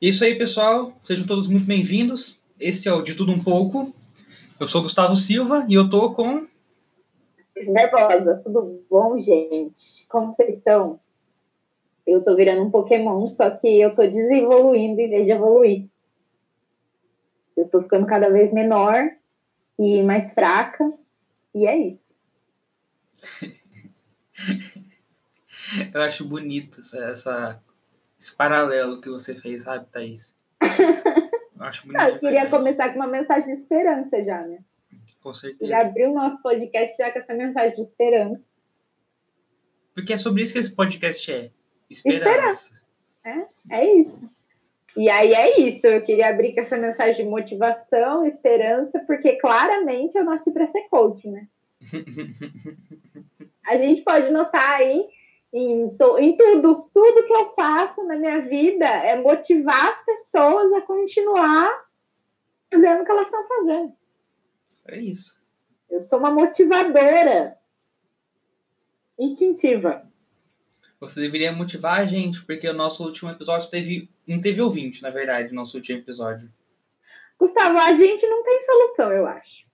Isso aí, pessoal. Sejam todos muito bem-vindos. Esse é o De Tudo Um Pouco. Eu sou Gustavo Silva e eu tô com. Nervosa, tudo bom, gente? Como vocês estão? Eu tô virando um Pokémon, só que eu tô desevoluindo em vez de evoluir. Eu tô ficando cada vez menor e mais fraca, e é isso. eu acho bonito essa, esse paralelo que você fez, sabe, Thaís? Eu acho bonito. eu queria começar com uma mensagem de esperança já, né? Com certeza. Já abrir o nosso podcast já com essa mensagem de esperança. Porque é sobre isso que esse podcast é. Esperança. esperança. É, é isso. E aí é isso. Eu queria abrir com essa mensagem de motivação, esperança, porque claramente eu nasci para ser coach, né? A gente pode notar aí em, to, em tudo, tudo que eu faço na minha vida é motivar as pessoas a continuar fazendo o que elas estão fazendo. É isso. Eu sou uma motivadora instintiva. Você deveria motivar a gente, porque o nosso último episódio teve. Não teve ouvinte, na verdade, nosso último episódio. Gustavo, a gente não tem solução, eu acho.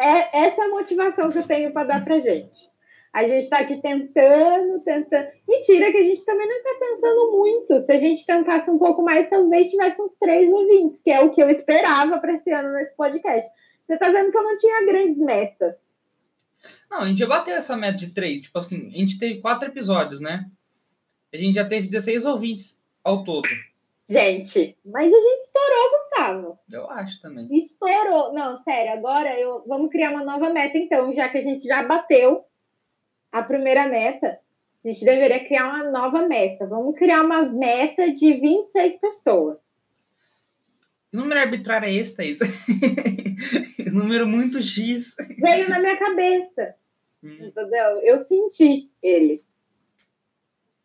É essa é a motivação que eu tenho para dar pra gente. A gente está aqui tentando, tentando. Mentira, que a gente também não está tentando muito. Se a gente tentasse um pouco mais, talvez tivesse uns três ouvintes, que é o que eu esperava para esse ano nesse podcast. Você está vendo que eu não tinha grandes metas. Não, a gente já bateu essa meta de três. Tipo assim, a gente teve quatro episódios, né? A gente já teve 16 ouvintes ao todo. Gente, mas a gente estourou, Gustavo. Eu acho também. Estourou. Não, sério, agora eu vamos criar uma nova meta, então, já que a gente já bateu a primeira meta, a gente deveria criar uma nova meta. Vamos criar uma meta de 26 pessoas. Número arbitrário é esse, Thaís? Número muito X. Veio na minha cabeça. Hum. Entendeu? Eu senti ele.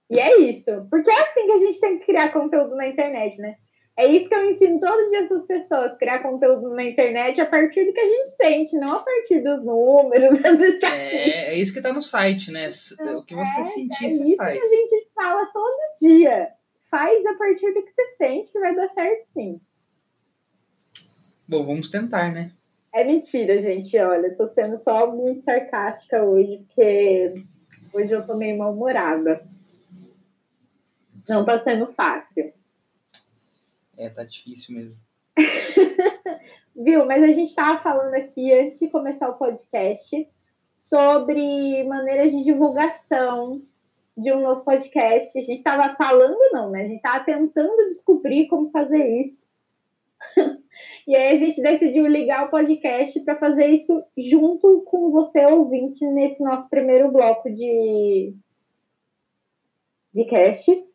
E é isso. Porque é assim que a gente tem que criar conteúdo na internet, né? É isso que eu ensino todos os dias para as pessoas, criar conteúdo na internet a partir do que a gente sente, não a partir dos números, das estatísticas. É, é isso que está no site, né? O que você é, sentir, é você faz. É isso que a gente fala todo dia. Faz a partir do que você sente que vai dar certo sim. Bom, vamos tentar, né? É mentira, gente. Olha, tô sendo só muito sarcástica hoje, porque hoje eu tô meio mal-humorada. Não tá sendo fácil. É, tá difícil mesmo. Viu? Mas a gente estava falando aqui, antes de começar o podcast, sobre maneiras de divulgação de um novo podcast. A gente estava falando, não, né? A gente estava tentando descobrir como fazer isso. e aí a gente decidiu ligar o podcast para fazer isso junto com você, ouvinte, nesse nosso primeiro bloco de, de cast.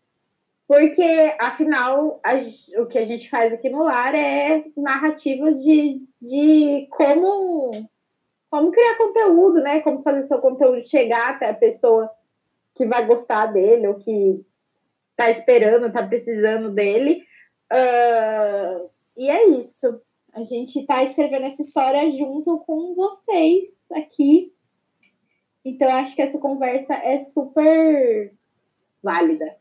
Porque, afinal, a, o que a gente faz aqui no lar é narrativas de, de como, como criar conteúdo, né? Como fazer seu conteúdo chegar até a pessoa que vai gostar dele ou que tá esperando, tá precisando dele. Uh, e é isso. A gente tá escrevendo essa história junto com vocês aqui. Então, acho que essa conversa é super válida.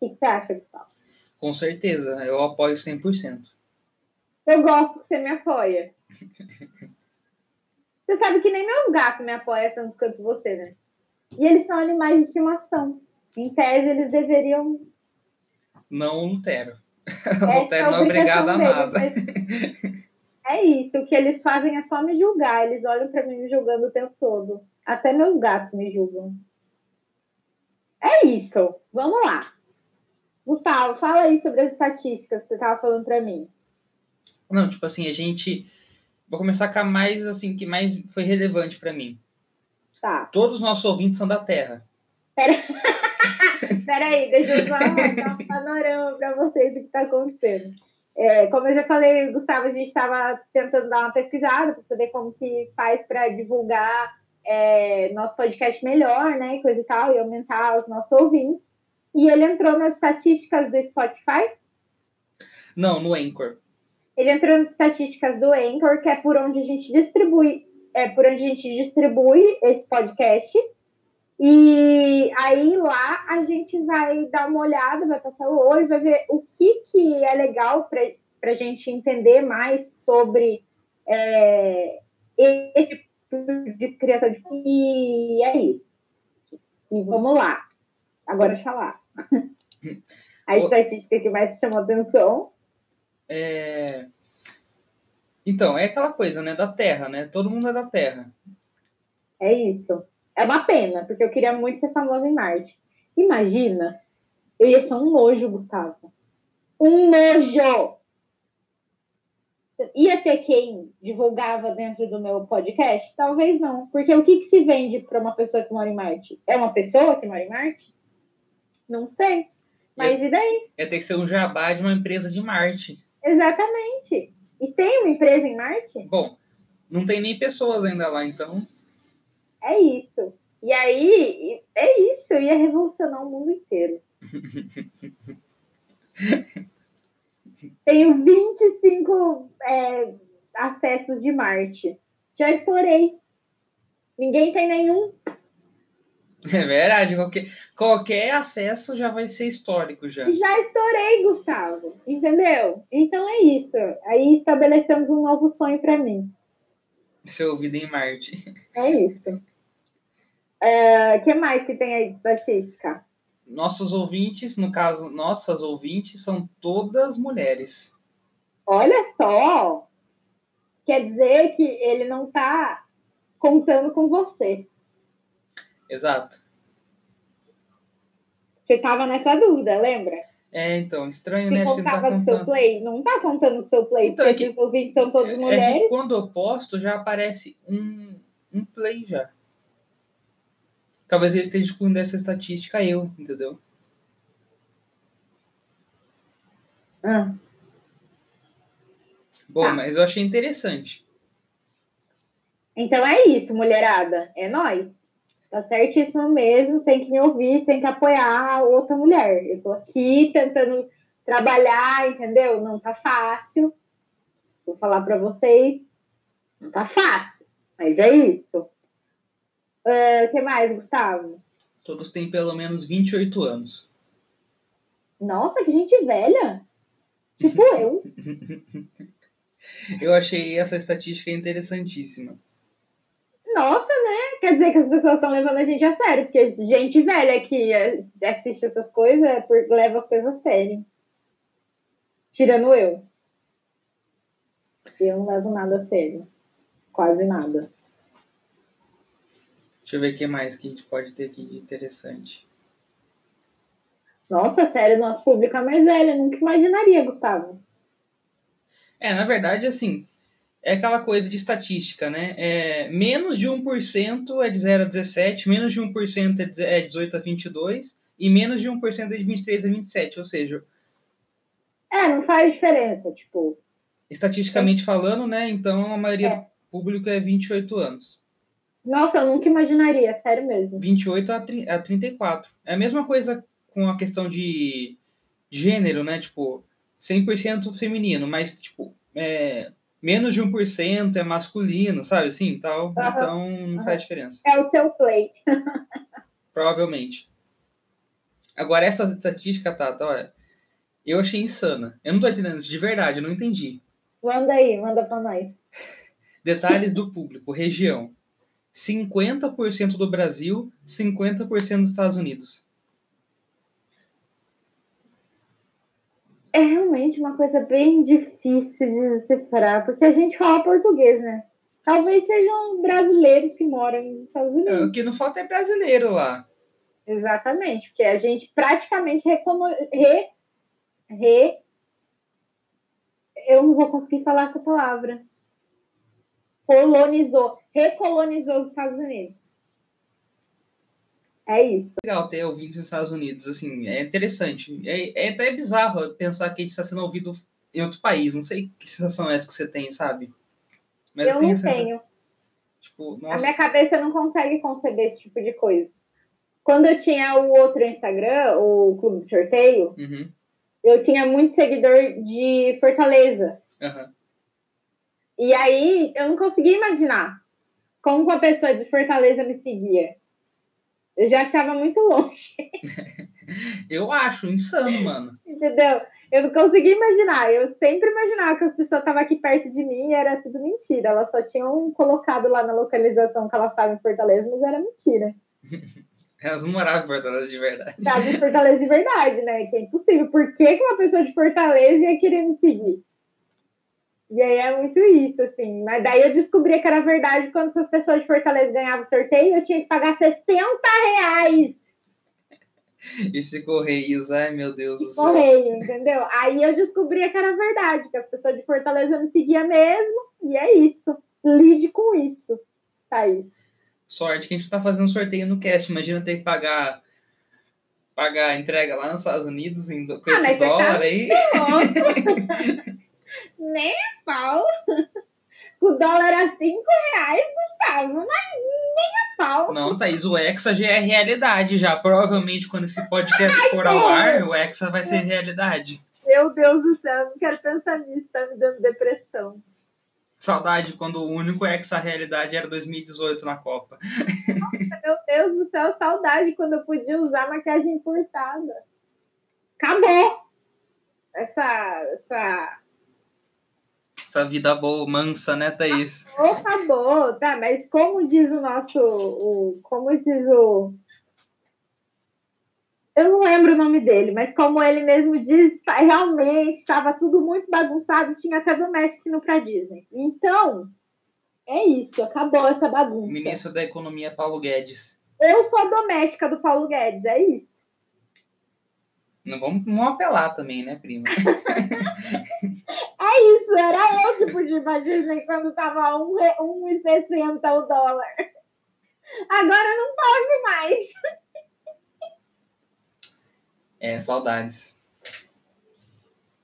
O que, você acha, Gustavo? Com certeza, eu apoio 100%. Eu gosto que você me apoia. você sabe que nem meu gato me apoia tanto quanto você, né? E eles são animais de estimação. Em tese, eles deveriam. Não Lutero. É, Lutero não é obrigado a nada. É isso, o que eles fazem é só me julgar. Eles olham para mim me julgando o tempo todo. Até meus gatos me julgam. É isso. Vamos lá. Gustavo, fala aí sobre as estatísticas que você estava falando para mim. Não, tipo assim, a gente. Vou começar com a mais, assim, que mais foi relevante para mim. Tá. Todos os nossos ouvintes são da Terra. Pera, Pera aí, deixa eu só dar um panorama para vocês do que está acontecendo. É, como eu já falei, Gustavo, a gente estava tentando dar uma pesquisada para saber como que faz para divulgar é, nosso podcast melhor, né, e coisa e tal, e aumentar os nossos ouvintes. E ele entrou nas estatísticas do Spotify? Não, no Anchor. Ele entrou nas estatísticas do Anchor, que é por onde a gente distribui, é por onde a gente distribui esse podcast. E aí lá a gente vai dar uma olhada, vai passar o olho, vai ver o que, que é legal para a gente entender mais sobre é, esse tipo de criação de E é isso. E vamos lá. Agora lá. A estatística que mais chamou atenção. É... Então, é aquela coisa, né? Da Terra, né? Todo mundo é da Terra. É isso. É uma pena, porque eu queria muito ser famosa em Marte. Imagina, eu ia ser um nojo, Gustavo. Um nojo! Ia ter quem divulgava dentro do meu podcast? Talvez não. Porque o que, que se vende para uma pessoa que mora em Marte? É uma pessoa que mora em Marte? Não sei. Mas e daí? Ia ter que ser um jabá de uma empresa de Marte. Exatamente. E tem uma empresa em Marte? Bom, não tem nem pessoas ainda lá, então. É isso. E aí, é isso. Eu ia revolucionar o mundo inteiro. Tenho 25 é, acessos de Marte. Já estourei. Ninguém tem nenhum. É verdade, qualquer, qualquer acesso já vai ser histórico já. Já estourei, Gustavo, entendeu? Então é isso. Aí estabelecemos um novo sonho para mim. Ser ouvido em Marte. É isso. O é, que mais que tem aí estatística? Nossos ouvintes, no caso, nossas ouvintes, são todas mulheres. Olha só! Quer dizer que ele não está contando com você. Exato. Você estava nessa dúvida, lembra? É, então, estranho, Você né? Acho que não tá com seu play? Não tá contando com seu play, então, porque é que, os ouvintes são todos é, mulheres. É quando eu posto, já aparece um, um play já. Talvez eu esteja excluindo essa estatística eu, entendeu? Ah. Bom, tá. mas eu achei interessante. Então é isso, mulherada. É nós. Tá certíssimo mesmo, tem que me ouvir, tem que apoiar outra mulher. Eu tô aqui tentando trabalhar, entendeu? Não tá fácil. Vou falar para vocês, não tá fácil, mas é isso. O uh, que mais, Gustavo? Todos têm pelo menos 28 anos. Nossa, que gente velha! Tipo eu. eu achei essa estatística interessantíssima. Nossa, né? Quer dizer que as pessoas estão levando a gente a sério, porque gente velha que assiste essas coisas é leva as coisas a sério. Tirando eu. Eu não levo nada a sério. Quase nada. Deixa eu ver o que mais que a gente pode ter aqui de interessante. Nossa, sério, nosso público é mais velho. Eu nunca imaginaria, Gustavo. É, na verdade, assim, é aquela coisa de estatística, né? É, menos de 1% é de 0 a 17, menos de 1% é de, é 18 a 22 e menos de 1% é de 23 a 27, ou seja... É, não faz diferença, tipo... Estatisticamente é. falando, né? Então a maioria é. do público é 28 anos. Nossa, eu nunca imaginaria, sério mesmo. 28 a, 30, a 34. É a mesma coisa com a questão de gênero, né? Tipo, 100% feminino, mas, tipo, é, menos de 1% é masculino, sabe assim, tal. Uhum. Então não uhum. faz diferença. É o seu play. Provavelmente. Agora, essa estatística, Tata, olha, eu achei insana. Eu não tô entendendo isso de verdade, eu não entendi. Manda aí, manda pra nós. Detalhes do público, região. 50% do Brasil, 50% dos Estados Unidos. É realmente uma coisa bem difícil de decifrar, porque a gente fala português, né? Talvez sejam brasileiros que moram nos Estados Unidos. É, o que não falta é brasileiro lá. Exatamente, porque a gente praticamente recono... re... re... Eu não vou conseguir falar essa palavra. Colonizou, recolonizou os Estados Unidos. É isso. Legal ter ouvintes nos Estados Unidos, assim, é interessante. É, é até bizarro pensar que a gente está sendo ouvido em outro país. Não sei que sensação é essa que você tem, sabe? Mas eu, eu tenho não sensação... tenho. Tipo. A minha cabeça não consegue conceber esse tipo de coisa. Quando eu tinha o outro Instagram, o Clube de Sorteio, uhum. eu tinha muito seguidor de Fortaleza. Uhum. E aí eu não conseguia imaginar como uma pessoa de Fortaleza me seguia. Eu já estava muito longe. Eu acho insano, mano. Entendeu? Eu não consegui imaginar. Eu sempre imaginava que as pessoas estavam aqui perto de mim e era tudo mentira. Elas só tinham colocado lá na localização que elas estavam em Fortaleza, mas era mentira. Elas não moravam em Fortaleza de verdade. Estavam em Fortaleza de verdade, né? Que é impossível. Por que uma pessoa de Fortaleza ia querer me seguir? E aí é muito isso, assim. Mas daí eu descobri que era verdade quando essas pessoas de Fortaleza ganhavam sorteio, eu tinha que pagar 60 reais. Esse Correios, ai meu Deus do céu. Correio, entendeu? Aí eu descobri que era verdade, que as pessoas de Fortaleza me seguiam mesmo, e é isso. Lide com isso, Thaís. Sorte que a gente tá fazendo sorteio no cast. Imagina ter que pagar pagar entrega lá nos Estados Unidos em, com Ah, esse dólar tá aí. Nem a pau. O dólar a 5 reais, Gustavo, mas nem a pau. Não, Thaís, o Hexa já é realidade já. Provavelmente quando esse podcast for ao ar, o Hexa vai ser realidade. Meu Deus do céu, eu não quero pensar nisso, tá me dando depressão. Saudade quando o único Hexa realidade era 2018 na Copa. Meu Deus do céu, saudade quando eu podia usar maquiagem importada. Acabou! Essa. essa... Essa vida boa, mansa, né, Thaís? Oh, acabou, tá? Mas como diz o nosso. O, como diz o. Eu não lembro o nome dele, mas como ele mesmo diz, tá- realmente estava tudo muito bagunçado, tinha até doméstico no pra Disney. Então, é isso, acabou essa bagunça. Ministro da Economia Paulo Guedes. Eu sou a doméstica do Paulo Guedes, é isso. Não vamos não apelar também, né, prima? É isso, era eu que podia ir pra Disney quando tava um re- 1,60 o dólar. Agora não pode mais. É, saudades.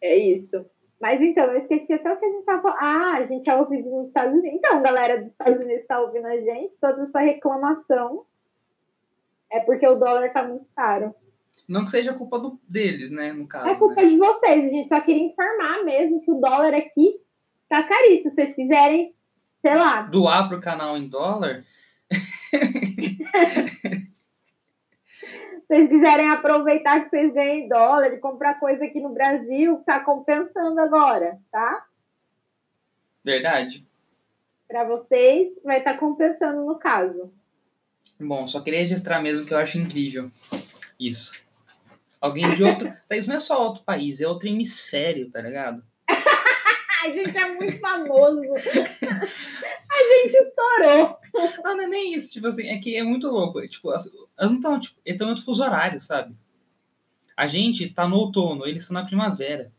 É isso. Mas então, eu esqueci até o que a gente tava falando. Ah, a gente é ouvido nos Estados Unidos. Então, galera dos Estados Unidos está ouvindo a gente, toda essa reclamação é porque o dólar tá muito caro. Não que seja culpa do, deles, né, no caso. É culpa né? de vocês, a gente só queria informar mesmo que o dólar aqui tá caríssimo. Se vocês quiserem, sei lá, Doar pro canal em dólar, se vocês quiserem aproveitar que vocês ganham em dólar e comprar coisa aqui no Brasil, tá compensando agora, tá? verdade. Para vocês, vai estar compensando no caso. Bom, só queria registrar mesmo que eu acho incrível isso. Alguém de outro. Thaís não é só outro país, é outro hemisfério, tá ligado? A gente é muito famoso. A gente estourou. Não, não é nem isso, tipo assim, é que é muito louco. é, Tipo, elas não estão, tipo, eles estão em outro fuso horário, sabe? A gente tá no outono, eles estão na primavera.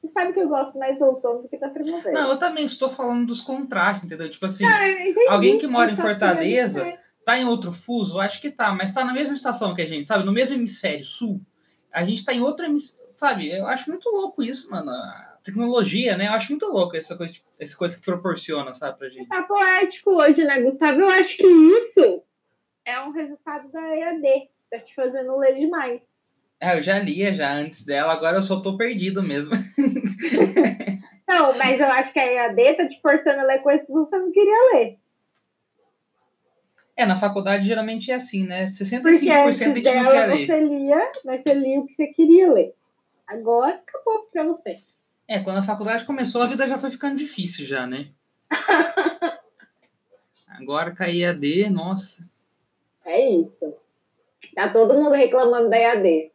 Você sabe que eu gosto mais do outono do que da primavera. Não, eu também estou falando dos contrastes, entendeu? Tipo assim, Ah, alguém que mora em Fortaleza- gente- tá em outro fuso, acho que tá, mas tá na mesma estação que a gente, sabe? No mesmo hemisfério sul. A gente tá em outro hemisfério, sabe? Eu acho muito louco isso, mano. A tecnologia, né? Eu acho muito louco essa coisa, essa coisa que proporciona, sabe, pra gente. Tá poético hoje, né, Gustavo? Eu acho que isso é um resultado da EAD. Tá te fazendo ler demais. Ah, eu já lia já antes dela, agora eu só tô perdido mesmo. Não, mas eu acho que a EAD tá te forçando a ler coisas que você não queria ler. É, na faculdade geralmente é assim, né? Porque 65% a antes gente não quer ler. você lia, mas você lia o que você queria ler. Agora acabou pra você. É, quando a faculdade começou, a vida já foi ficando difícil já, né? Agora cair AD, nossa. É isso. Tá todo mundo reclamando da EAD.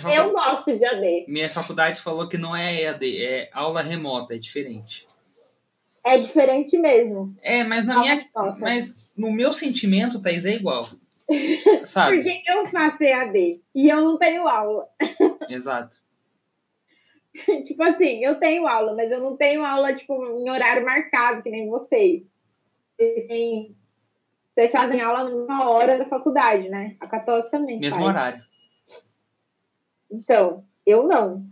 Facu- Eu gosto de AD. Minha faculdade falou que não é EAD, é aula remota, é diferente. É diferente mesmo. É, mas na minha. Mas no meu sentimento, Thaís, é igual. Sabe? Porque eu faço EAD e eu não tenho aula. Exato. tipo assim, eu tenho aula, mas eu não tenho aula, tipo, em horário marcado, que nem vocês. Vocês, têm- vocês fazem aula numa hora da faculdade, né? A Católica também Mesmo faz. horário. Então, eu não.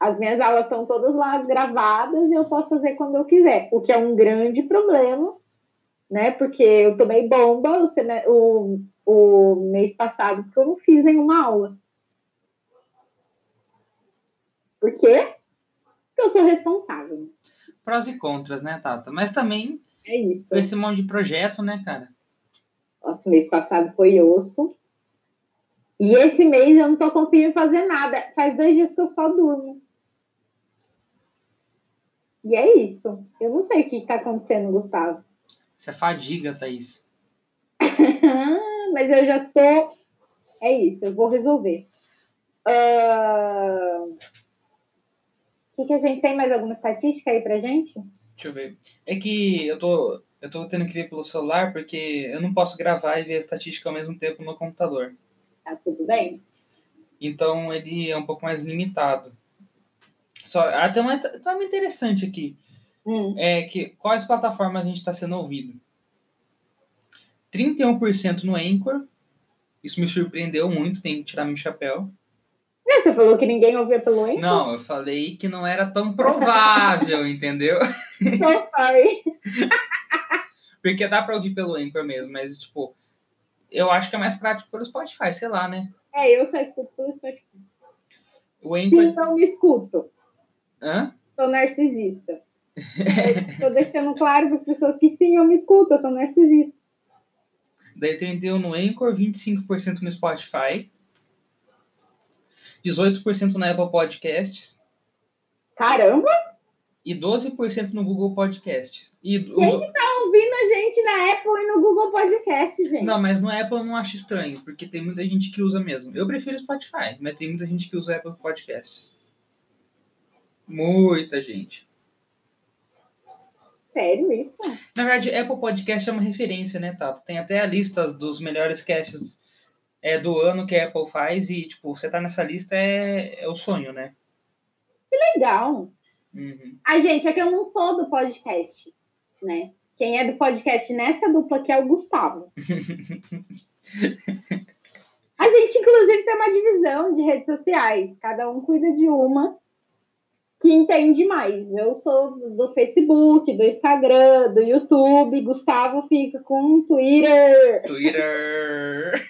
As minhas aulas estão todas lá gravadas e eu posso fazer quando eu quiser, o que é um grande problema, né? Porque eu tomei bomba o, o, o mês passado, porque eu não fiz nenhuma aula. Por quê? Porque eu sou responsável. Prós e contras, né, Tata? Mas também É isso. esse monte de projeto, né, cara? Nossa, mês passado foi osso. E esse mês eu não tô conseguindo fazer nada. Faz dois dias que eu só durmo. E é isso. Eu não sei o que tá acontecendo, Gustavo. Isso é fadiga, Thaís. Mas eu já tô. É isso, eu vou resolver. Uh... O que, que a gente tem mais alguma estatística aí pra gente? Deixa eu ver. É que eu tô, eu tô tendo que ver pelo celular porque eu não posso gravar e ver a estatística ao mesmo tempo no computador. Tá tudo bem? Então ele é um pouco mais limitado. Só, ah, tem uma, tem uma interessante aqui. Hum. É que quais plataformas a gente está sendo ouvido? 31% no Anchor. Isso me surpreendeu muito, tem que tirar meu chapéu. É, você falou que ninguém ouvia pelo Anchor? Não, eu falei que não era tão provável, entendeu? So sorry. Porque dá pra ouvir pelo Anchor mesmo, mas, tipo, eu acho que é mais prático pelo Spotify, sei lá, né? É, eu só escuto pelo Spotify. O Anchor... Não me escuto. Hã? Sou narcisista. Estou deixando claro para as pessoas que sim, eu me escuto, eu sou narcisista. Daí 31 no Anchor, 25% no Spotify, 18% na Apple Podcasts Caramba! e 12% no Google Podcasts. E os... Quem tá ouvindo a gente na Apple e no Google Podcast, gente? Não, mas no Apple eu não acho estranho, porque tem muita gente que usa mesmo. Eu prefiro Spotify, mas tem muita gente que usa Apple Podcasts. Muita gente. Sério isso? Na verdade, Apple Podcast é uma referência, né, Tato? Tem até a lista dos melhores casts é, do ano que a Apple faz e, tipo, você tá nessa lista é, é o sonho, né? Que legal. Uhum. A gente, é que eu não sou do podcast, né? Quem é do podcast nessa dupla aqui é o Gustavo. A gente, inclusive, tem uma divisão de redes sociais. Cada um cuida de uma que entende mais. Eu sou do Facebook, do Instagram, do YouTube. Gustavo fica com o Twitter. Twitter.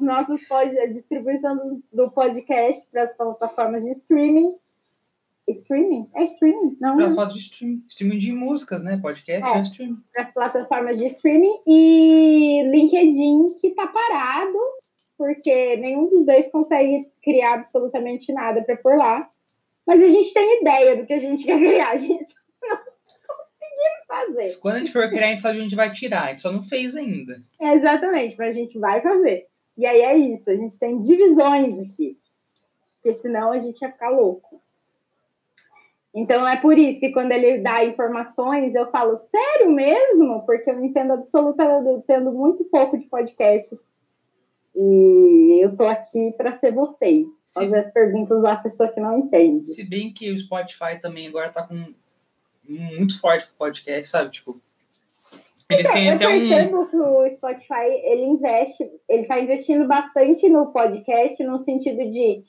Nossos pod... a distribuição do, podcast para as plataformas de streaming. Streaming? É streaming? Não. Pra falar de stream, streaming de músicas, né? Podcast É. é, streaming. Para as plataformas de streaming. E LinkedIn, que tá parado, porque nenhum dos dois consegue criar absolutamente nada para por lá. Mas a gente tem ideia do que a gente quer criar. A gente não conseguindo fazer. Quando a gente for criar, a gente fala que a gente vai tirar. A gente só não fez ainda. É, exatamente, mas a gente vai fazer. E aí é isso, a gente tem divisões aqui. Porque senão a gente ia ficar louco. Então é por isso que quando ele dá informações, eu falo, sério mesmo? Porque eu entendo absolutamente, eu entendo muito pouco de podcasts. E eu tô aqui para ser vocês. Se, Fazer as perguntas da pessoa que não entende. se bem que o Spotify também agora tá com muito forte pro podcast, sabe? Tipo, eles Então, têm eu até um. percebo que o Spotify ele investe, ele está investindo bastante no podcast, no sentido de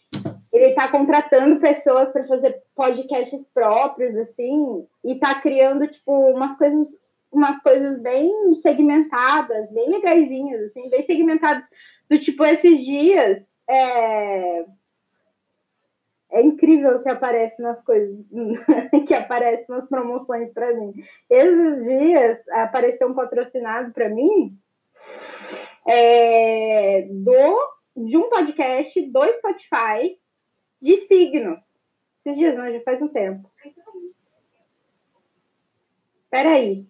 ele está contratando pessoas para fazer podcasts próprios, assim, e está criando tipo umas coisas, umas coisas bem segmentadas, bem legaisinhas, assim, bem segmentadas, do tipo esses dias. É, é incrível o que aparece nas coisas, que aparece nas promoções para mim. Esses dias apareceu um patrocinado para mim é, do de um podcast do Spotify de signos. Esses dias, não, já faz um tempo. Peraí.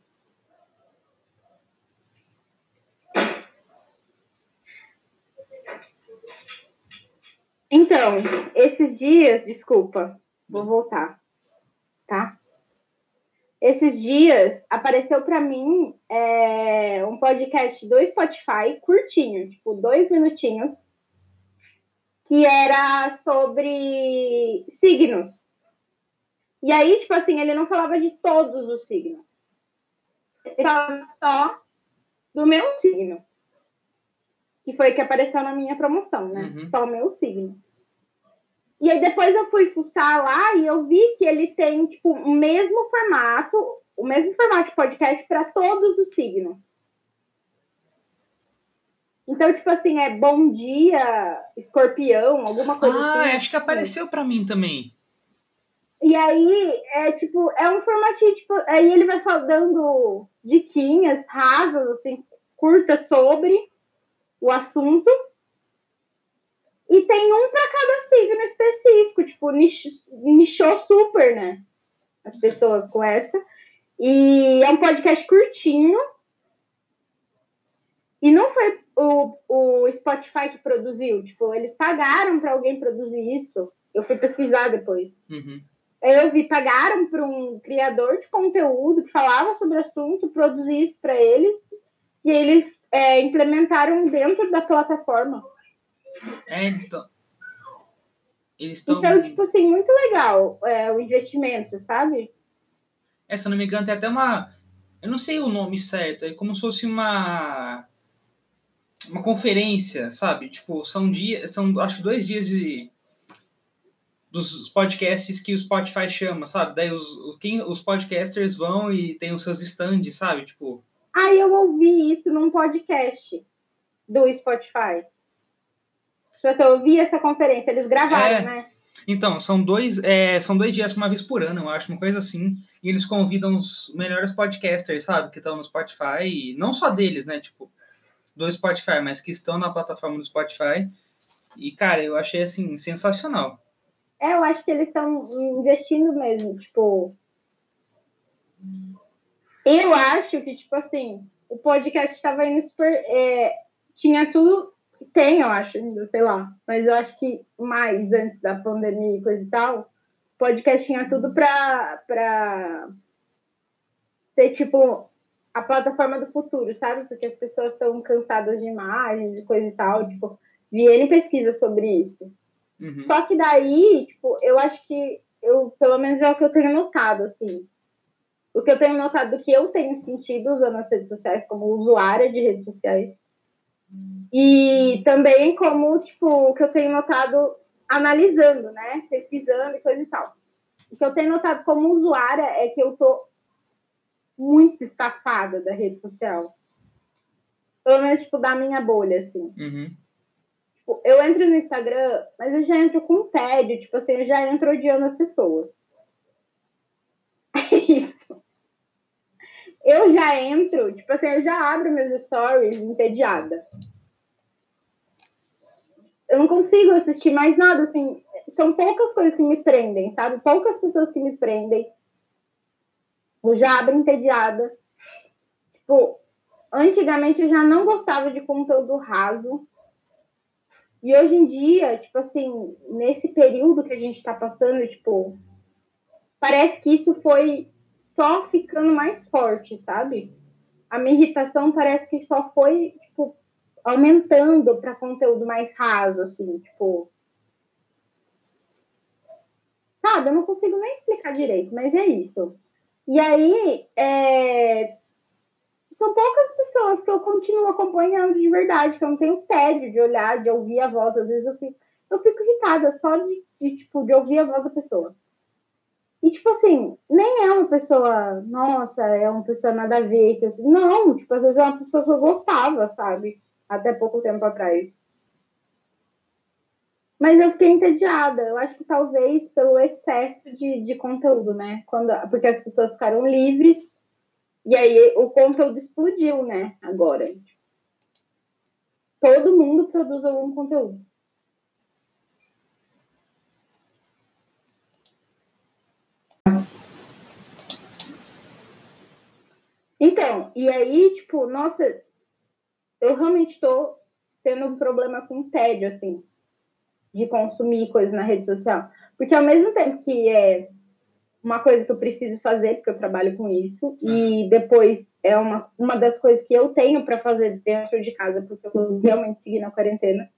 Então, esses dias, desculpa, vou voltar, tá? Esses dias apareceu para mim é, um podcast do Spotify curtinho, tipo dois minutinhos, que era sobre signos. E aí, tipo assim, ele não falava de todos os signos. Ele falava só do meu signo. Que foi que apareceu na minha promoção, né? Uhum. Só o meu signo. E aí depois eu fui fuçar lá e eu vi que ele tem, tipo, o mesmo formato, o mesmo formato de podcast para todos os signos. Então, tipo assim, é bom dia, escorpião, alguma coisa Ah, assim. acho que apareceu pra mim também. E aí, é tipo, é um formatinho, tipo, aí ele vai fal- dando diquinhas rasas, assim, curtas sobre. O assunto. E tem um para cada signo específico, tipo, nichou super, né? As pessoas com essa. E é um podcast curtinho. E não foi o, o Spotify que produziu. Tipo, eles pagaram para alguém produzir isso. Eu fui pesquisar depois. Uhum. Eu vi, pagaram para um criador de conteúdo que falava sobre o assunto, produzir isso para eles. E eles é, implementaram dentro da plataforma. É, eles estão. Eles estão. Então, tipo assim, muito legal é, o investimento, sabe? É, se eu não me engano, tem até uma. Eu não sei o nome certo, é como se fosse uma uma conferência, sabe? Tipo, são dias, são acho que dois dias de dos podcasts que o Spotify chama, sabe? Daí os, quem, os podcasters vão e tem os seus stands, sabe? Tipo. Ah, eu ouvi isso num podcast do Spotify. Você ouvi essa conferência, eles gravaram, é, né? Então, são dois, é, são dois dias uma vez por ano, eu acho, uma coisa assim. E eles convidam os melhores podcasters, sabe? Que estão no Spotify. E não só deles, né? Tipo, do Spotify, mas que estão na plataforma do Spotify. E, cara, eu achei, assim, sensacional. É, eu acho que eles estão investindo mesmo, tipo... Eu acho que, tipo assim, o podcast estava indo super... É, tinha tudo... Tem, eu acho, ainda, sei lá. Mas eu acho que mais antes da pandemia e coisa e tal, o podcast tinha tudo pra, pra ser, tipo, a plataforma do futuro, sabe? Porque as pessoas estão cansadas de imagens e coisa e tal. Tipo, vi N pesquisa sobre isso. Uhum. Só que daí, tipo, eu acho que eu, pelo menos é o que eu tenho notado, assim. O que eu tenho notado do que eu tenho sentido usando as redes sociais como usuária de redes sociais. E também como, tipo, o que eu tenho notado analisando, né? Pesquisando e coisa e tal. O que eu tenho notado como usuária é que eu tô muito estafada da rede social. Pelo menos, tipo, da minha bolha, assim. Uhum. Tipo, eu entro no Instagram, mas eu já entro com tédio. Tipo assim, eu já entro odiando as pessoas. Eu já entro, tipo assim, eu já abro meus stories entediada. Eu não consigo assistir mais nada, assim. São poucas coisas que me prendem, sabe? Poucas pessoas que me prendem eu já abro entediada. Tipo, antigamente eu já não gostava de conteúdo raso. E hoje em dia, tipo assim, nesse período que a gente tá passando, tipo, parece que isso foi só ficando mais forte, sabe? A minha irritação parece que só foi, tipo, aumentando para conteúdo mais raso, assim, tipo. Sabe? Eu não consigo nem explicar direito, mas é isso. E aí, é... são poucas pessoas que eu continuo acompanhando de verdade, que eu não tenho tédio de olhar, de ouvir a voz. Às vezes eu fico, eu fico irritada só de, de, tipo, de ouvir a voz da pessoa. E, tipo assim, nem é uma pessoa, nossa, é uma pessoa nada a ver. Que eu, não, tipo, às vezes é uma pessoa que eu gostava, sabe? Até pouco tempo atrás. Mas eu fiquei entediada. Eu acho que talvez pelo excesso de, de conteúdo, né? Quando, porque as pessoas ficaram livres e aí o conteúdo explodiu, né? Agora. Todo mundo produz algum conteúdo. Então, e aí, tipo, nossa, eu realmente tô tendo um problema com tédio, assim de consumir coisas na rede social. Porque ao mesmo tempo que é uma coisa que eu preciso fazer, porque eu trabalho com isso, e depois é uma, uma das coisas que eu tenho para fazer dentro de casa, porque eu vou realmente seguir na quarentena.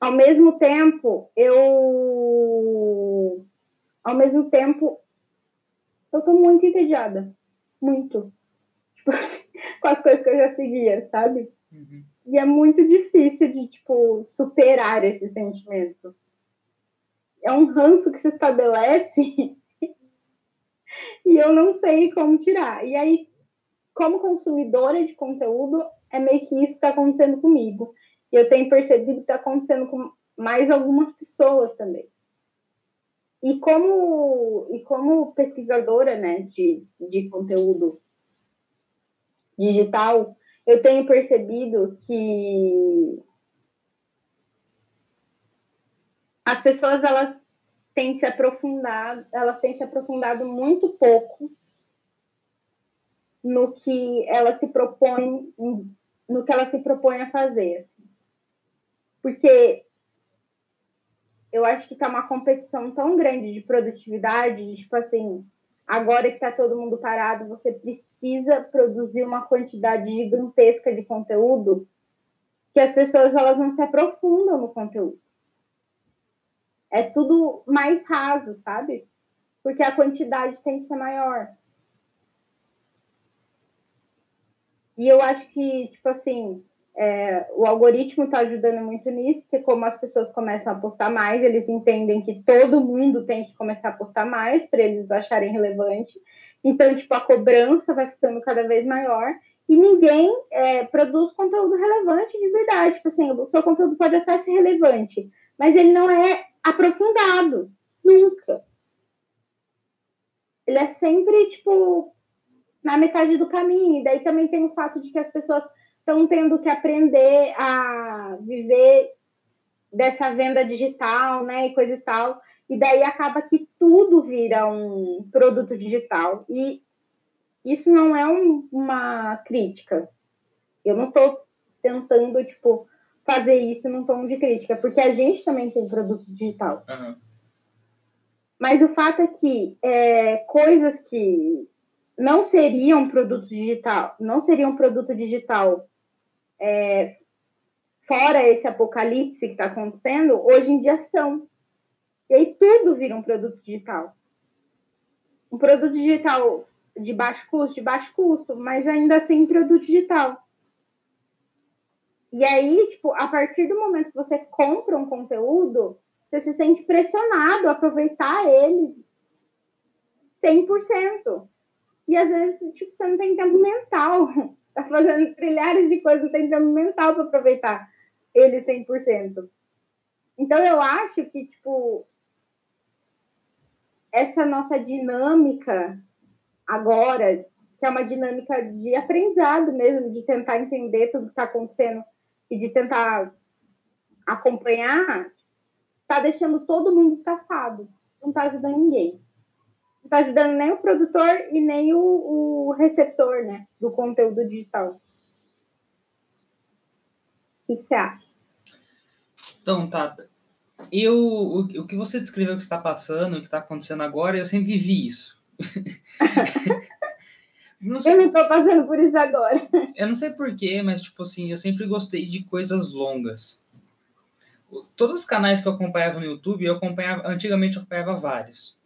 Ao mesmo tempo, eu. Ao mesmo tempo, eu tô muito entediada. Muito. Tipo, com as coisas que eu já seguia, sabe? Uhum. E é muito difícil de, tipo, superar esse sentimento. É um ranço que se estabelece e eu não sei como tirar. E aí, como consumidora de conteúdo, é meio que isso que está acontecendo comigo. E eu tenho percebido que está acontecendo com mais algumas pessoas também. E como, e como pesquisadora né, de, de conteúdo digital, eu tenho percebido que as pessoas elas têm se aprofundado, elas têm se aprofundado muito pouco no que ela se propõe, no que ela se propõe a fazer. Assim. Porque eu acho que está uma competição tão grande de produtividade, de, tipo assim, agora que está todo mundo parado, você precisa produzir uma quantidade gigantesca de conteúdo que as pessoas elas não se aprofundam no conteúdo. É tudo mais raso, sabe? Porque a quantidade tem que ser maior. E eu acho que, tipo assim, é, o algoritmo está ajudando muito nisso, porque como as pessoas começam a postar mais, eles entendem que todo mundo tem que começar a postar mais para eles acharem relevante. Então, tipo, a cobrança vai ficando cada vez maior e ninguém é, produz conteúdo relevante de verdade. Tipo assim, o seu conteúdo pode até ser relevante, mas ele não é aprofundado. Nunca. Ele é sempre, tipo, na metade do caminho. E daí também tem o fato de que as pessoas estão tendo que aprender a viver dessa venda digital, né, e coisa e tal. E daí acaba que tudo vira um produto digital. E isso não é um, uma crítica. Eu não estou tentando, tipo, fazer isso num tom de crítica, porque a gente também tem produto digital. Uhum. Mas o fato é que é, coisas que não seriam produto digital, não seriam produto digital é, fora esse apocalipse que está acontecendo, hoje em dia são. E aí tudo vira um produto digital. Um produto digital de baixo custo, de baixo custo, mas ainda tem produto digital. E aí, tipo, a partir do momento que você compra um conteúdo, você se sente pressionado a aproveitar ele 100%. E às vezes, tipo, você não tem tempo mental. Tá fazendo trilhares de coisas, não tem tempo mental para aproveitar ele 100%. Então, eu acho que, tipo, essa nossa dinâmica agora, que é uma dinâmica de aprendizado mesmo, de tentar entender tudo que está acontecendo e de tentar acompanhar, está deixando todo mundo estafado. Não está ajudando ninguém. Não está ajudando nem o produtor e nem o, o receptor né, do conteúdo digital. O que, que você acha? Então, Tata, eu, o, o que você descreveu que está passando, o que está acontecendo agora, eu sempre vivi isso. Não sei, eu não tô passando por isso agora. Eu não sei porquê, mas, tipo assim, eu sempre gostei de coisas longas. Todos os canais que eu acompanhava no YouTube, eu acompanhava, antigamente eu acompanhava vários.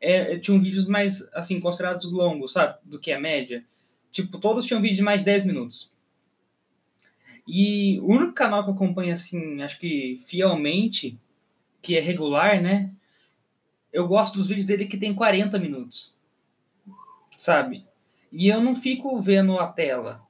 É, tinham vídeos mais, assim, considerados longos, sabe? Do que a média. Tipo, todos tinham vídeos de mais de 10 minutos. E o único canal que eu acompanho, assim, acho que fielmente, que é regular, né? Eu gosto dos vídeos dele que tem 40 minutos. Sabe? E eu não fico vendo a tela.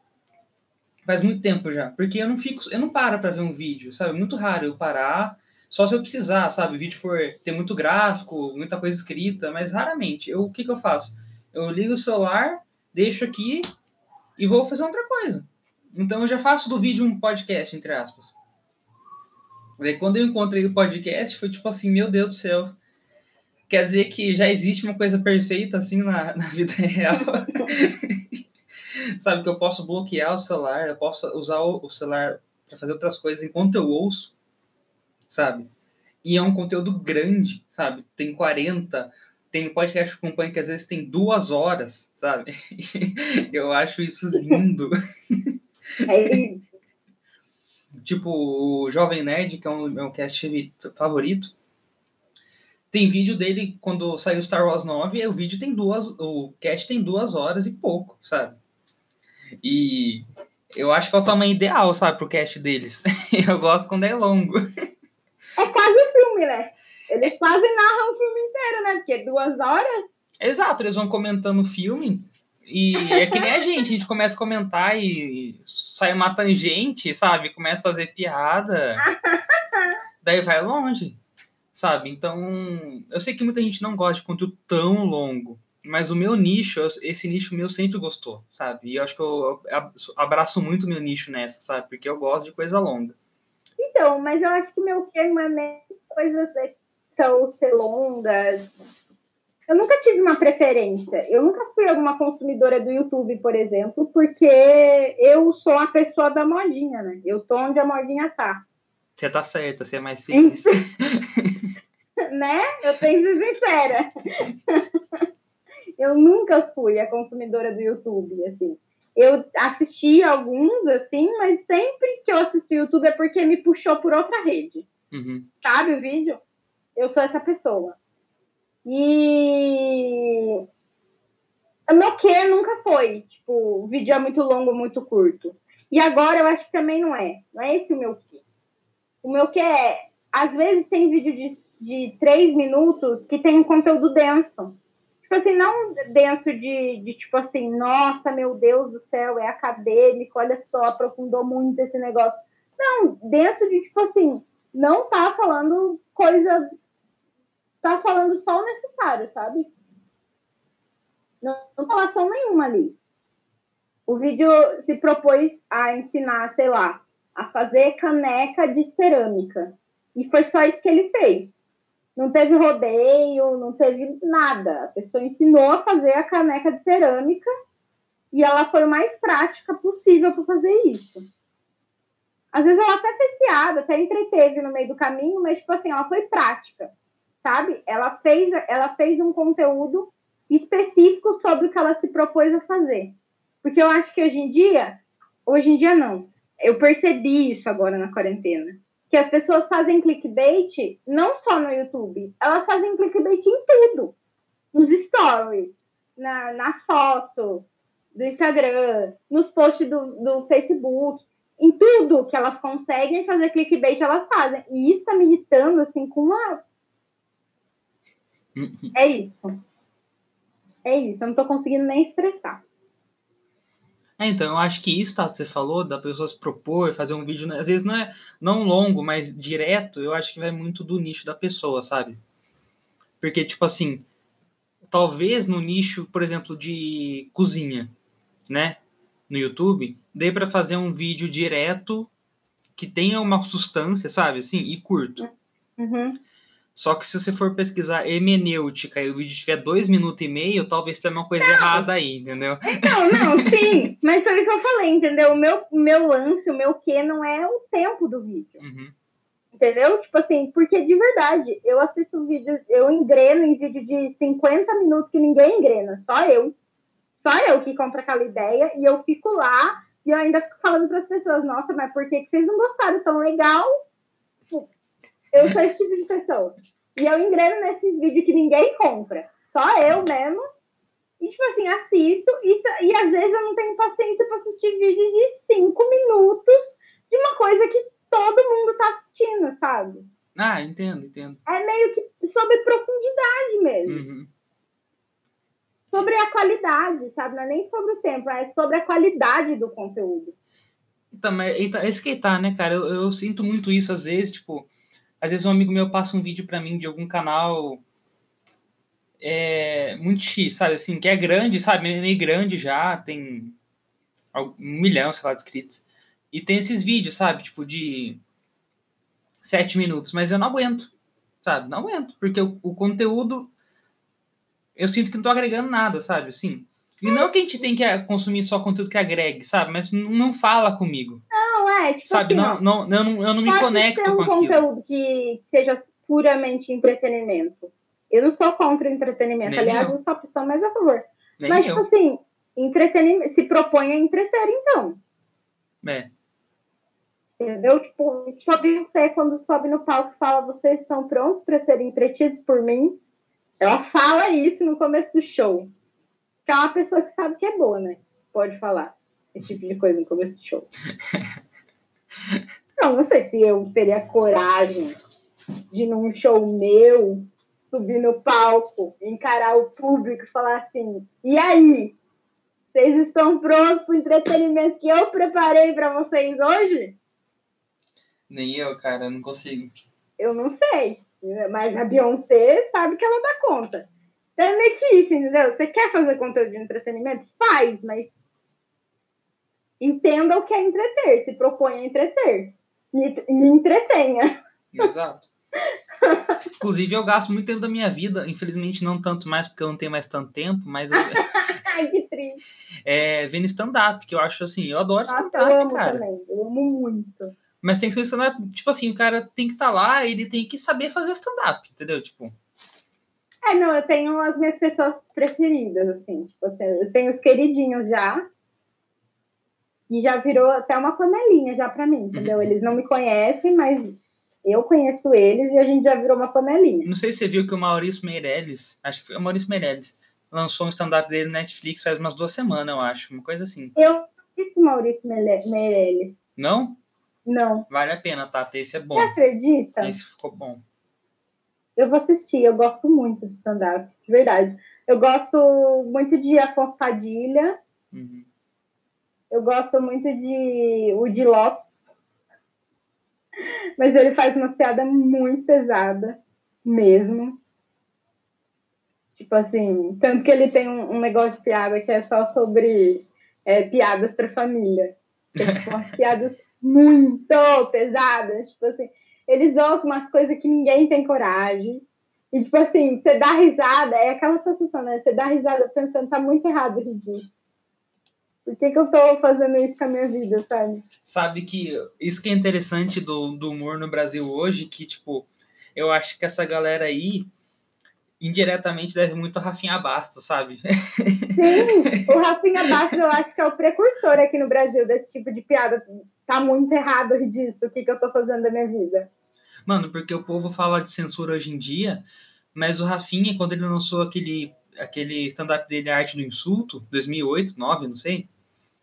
Faz muito tempo já. Porque eu não fico. Eu não paro para ver um vídeo, sabe? É muito raro eu parar. Só se eu precisar, sabe? O vídeo for ter muito gráfico, muita coisa escrita, mas raramente. Eu, o que, que eu faço? Eu ligo o celular, deixo aqui e vou fazer outra coisa. Então eu já faço do vídeo um podcast, entre aspas. Aí quando eu encontrei o podcast, foi tipo assim, meu Deus do céu quer dizer que já existe uma coisa perfeita assim na, na vida real. Sabe, que eu posso bloquear o celular, eu posso usar o, o celular para fazer outras coisas enquanto eu ouço, sabe? E é um conteúdo grande, sabe? Tem 40, tem podcast que acompanha que às vezes tem duas horas, sabe? eu acho isso lindo. É tipo, o Jovem Nerd, que é um meu cast favorito, tem vídeo dele quando saiu Star Wars 9, o vídeo tem duas. O cast tem duas horas e pouco, sabe? E eu acho que é o tamanho ideal, sabe, pro cast deles. eu gosto quando é longo. É quase filme, né? Eles quase narram o filme inteiro, né? Porque duas horas. Exato, eles vão comentando o filme. E é que nem a gente, a gente começa a comentar e sai uma tangente, sabe? Começa a fazer piada. daí vai longe sabe? Então, eu sei que muita gente não gosta de conteúdo tão longo. mas o meu nicho, esse nicho meu sempre gostou, sabe? E eu acho que eu abraço muito o meu nicho nessa, sabe? Porque eu gosto de coisa longa. Então, mas eu acho que meu não é coisas são ser longas. Eu nunca tive uma preferência. Eu nunca fui alguma consumidora do YouTube, por exemplo, porque eu sou a pessoa da modinha, né? Eu tô onde a modinha tá. Você tá certa, você é mais feliz. né? Eu tenho que ser sincera. eu nunca fui a consumidora do YouTube, assim. Eu assisti alguns, assim, mas sempre que eu assisto YouTube é porque me puxou por outra rede. Uhum. Sabe o vídeo? Eu sou essa pessoa. E meu que nunca foi, tipo, o vídeo é muito longo, muito curto. E agora eu acho que também não é. Não é esse o meu que. O meu que é, às vezes tem vídeo de, de três minutos que tem um conteúdo denso. Tipo assim, não denso de, de tipo assim, nossa, meu Deus do céu, é acadêmico, olha só, aprofundou muito esse negócio. Não, denso de tipo assim, não tá falando coisa. Tá falando só o necessário, sabe? Não, não falação nenhuma ali. O vídeo se propôs a ensinar, sei lá, a fazer caneca de cerâmica. E foi só isso que ele fez. Não teve rodeio, não teve nada. A pessoa ensinou a fazer a caneca de cerâmica e ela foi o mais prática possível para fazer isso. Às vezes ela até fez piada, até entreteve no meio do caminho, mas tipo assim, ela foi prática, sabe? Ela fez, ela fez um conteúdo específico sobre o que ela se propôs a fazer. Porque eu acho que hoje em dia, hoje em dia não. Eu percebi isso agora na quarentena que as pessoas fazem clickbait não só no YouTube, elas fazem clickbait em tudo. Nos stories, na, nas fotos do Instagram, nos posts do, do Facebook, em tudo que elas conseguem fazer clickbait, elas fazem. E isso tá me irritando, assim, com uma. Uhum. É isso. É isso, eu não tô conseguindo nem expressar. É, então, eu acho que isso, tá, você falou, da pessoa se propor, fazer um vídeo, né, às vezes não é não longo, mas direto, eu acho que vai muito do nicho da pessoa, sabe? Porque, tipo assim, talvez no nicho, por exemplo, de cozinha, né? No YouTube, dê para fazer um vídeo direto que tenha uma substância, sabe? Assim, e curto. Uhum. Só que se você for pesquisar hermenêutica e o vídeo tiver dois minutos e meio, talvez tenha uma coisa não. errada aí, entendeu? Não, não, sim. Mas foi o que eu falei, entendeu? O meu, meu lance, o meu que não é o tempo do vídeo. Uhum. Entendeu? Tipo assim, porque de verdade, eu assisto vídeo, eu engreno em vídeo de 50 minutos que ninguém engrena, só eu. Só eu que compro aquela ideia e eu fico lá e eu ainda fico falando para as pessoas, nossa, mas por que, que vocês não gostaram tão legal? Eu sou esse tipo de pessoa. E eu engreno nesses vídeos que ninguém compra. Só eu mesmo. E, tipo assim, assisto. E, e às vezes eu não tenho paciência para assistir vídeo de cinco minutos de uma coisa que todo mundo tá assistindo, sabe? Ah, entendo, entendo. É meio que sobre profundidade mesmo. Uhum. Sobre a qualidade, sabe? Não é nem sobre o tempo, é sobre a qualidade do conteúdo. Então, mas, então, que tá, né, cara? Eu, eu sinto muito isso às vezes, tipo às vezes um amigo meu passa um vídeo para mim de algum canal é, muito X, sabe? Assim, que é grande, sabe? Meio grande já, tem um milhão, sei lá, de inscritos. E tem esses vídeos, sabe? Tipo, de sete minutos. Mas eu não aguento, sabe? Não aguento. Porque o, o conteúdo, eu sinto que não tô agregando nada, sabe? Assim. E não que a gente tem que consumir só conteúdo que agregue, sabe? Mas não fala comigo. Não, é, tipo Sabe, assim, não, não, eu não, eu não me conecto ser um com aquilo. conteúdo que seja puramente entretenimento. Eu não sou contra o entretenimento. Nem Aliás, eu. eu sou a pessoa mais a favor. Nem Mas, eu. tipo assim, entretenimento, se propõe a entreter, então. É. Entendeu? Tipo, só você quando sobe no palco e fala, vocês estão prontos para serem entretidos por mim? Ela fala isso no começo do show. Que é uma pessoa que sabe que é boa, né? Pode falar esse tipo de coisa no começo do show. Não, não sei se eu teria coragem de, num show meu, subir no palco, encarar o público e falar assim: e aí? Vocês estão prontos para o entretenimento que eu preparei para vocês hoje? Nem eu, cara, eu não consigo. Eu não sei. Mas a Beyoncé sabe que ela dá conta. Então é meio que isso, entendeu? Você quer fazer conteúdo de entretenimento? Faz, mas entenda o que é entreter, se propõe a entreter. Me, me entretenha. Exato. Inclusive, eu gasto muito tempo da minha vida, infelizmente não tanto mais, porque eu não tenho mais tanto tempo, mas eu, Ai, que triste. é, vendo stand-up, que eu acho assim, eu adoro stand-up, cara. também. Eu amo muito. Mas tem que ser stand-up, tipo assim, o cara tem que estar lá, ele tem que saber fazer stand-up, entendeu? Tipo, É, não, eu tenho as minhas pessoas preferidas, assim. Tipo assim, eu tenho os queridinhos já. E já virou até uma panelinha já pra mim, entendeu? Eles não me conhecem, mas eu conheço eles e a gente já virou uma panelinha. não sei se você viu que o Maurício Meirelles, acho que foi o Maurício Meirelles, lançou um stand-up dele na Netflix faz umas duas semanas, eu acho, uma coisa assim. Eu disse Maurício Mele- Meirelles. Não? Não. Vale a pena, tá? Esse é bom. Você acredita? Esse ficou bom. Eu vou assistir, eu gosto muito de stand-up, de verdade. Eu gosto muito de Afonso Padilha, Uhum. eu gosto muito de Woody Lopes, mas ele faz umas piadas muito pesadas, mesmo. Tipo assim, tanto que ele tem um, um negócio de piada que é só sobre é, piadas pra família. Tipo, umas piadas muito pesadas, tipo assim, eles zoam com umas coisas que ninguém tem coragem. E, tipo assim, você dá risada, é aquela sensação, né? Você dá risada pensando, tá muito errado rir disso. Por que, que eu tô fazendo isso com a minha vida, sabe? Sabe que isso que é interessante do, do humor no Brasil hoje, que, tipo, eu acho que essa galera aí indiretamente deve muito a Rafinha Bastos, sabe? Sim, o Rafinha Bastos eu acho que é o precursor aqui no Brasil desse tipo de piada. Tá muito errado disso, o que, que eu tô fazendo da minha vida. Mano, porque o povo fala de censura hoje em dia, mas o Rafinha, quando ele lançou aquele, aquele stand-up dele, Arte do Insulto, 2008, 2009, não sei,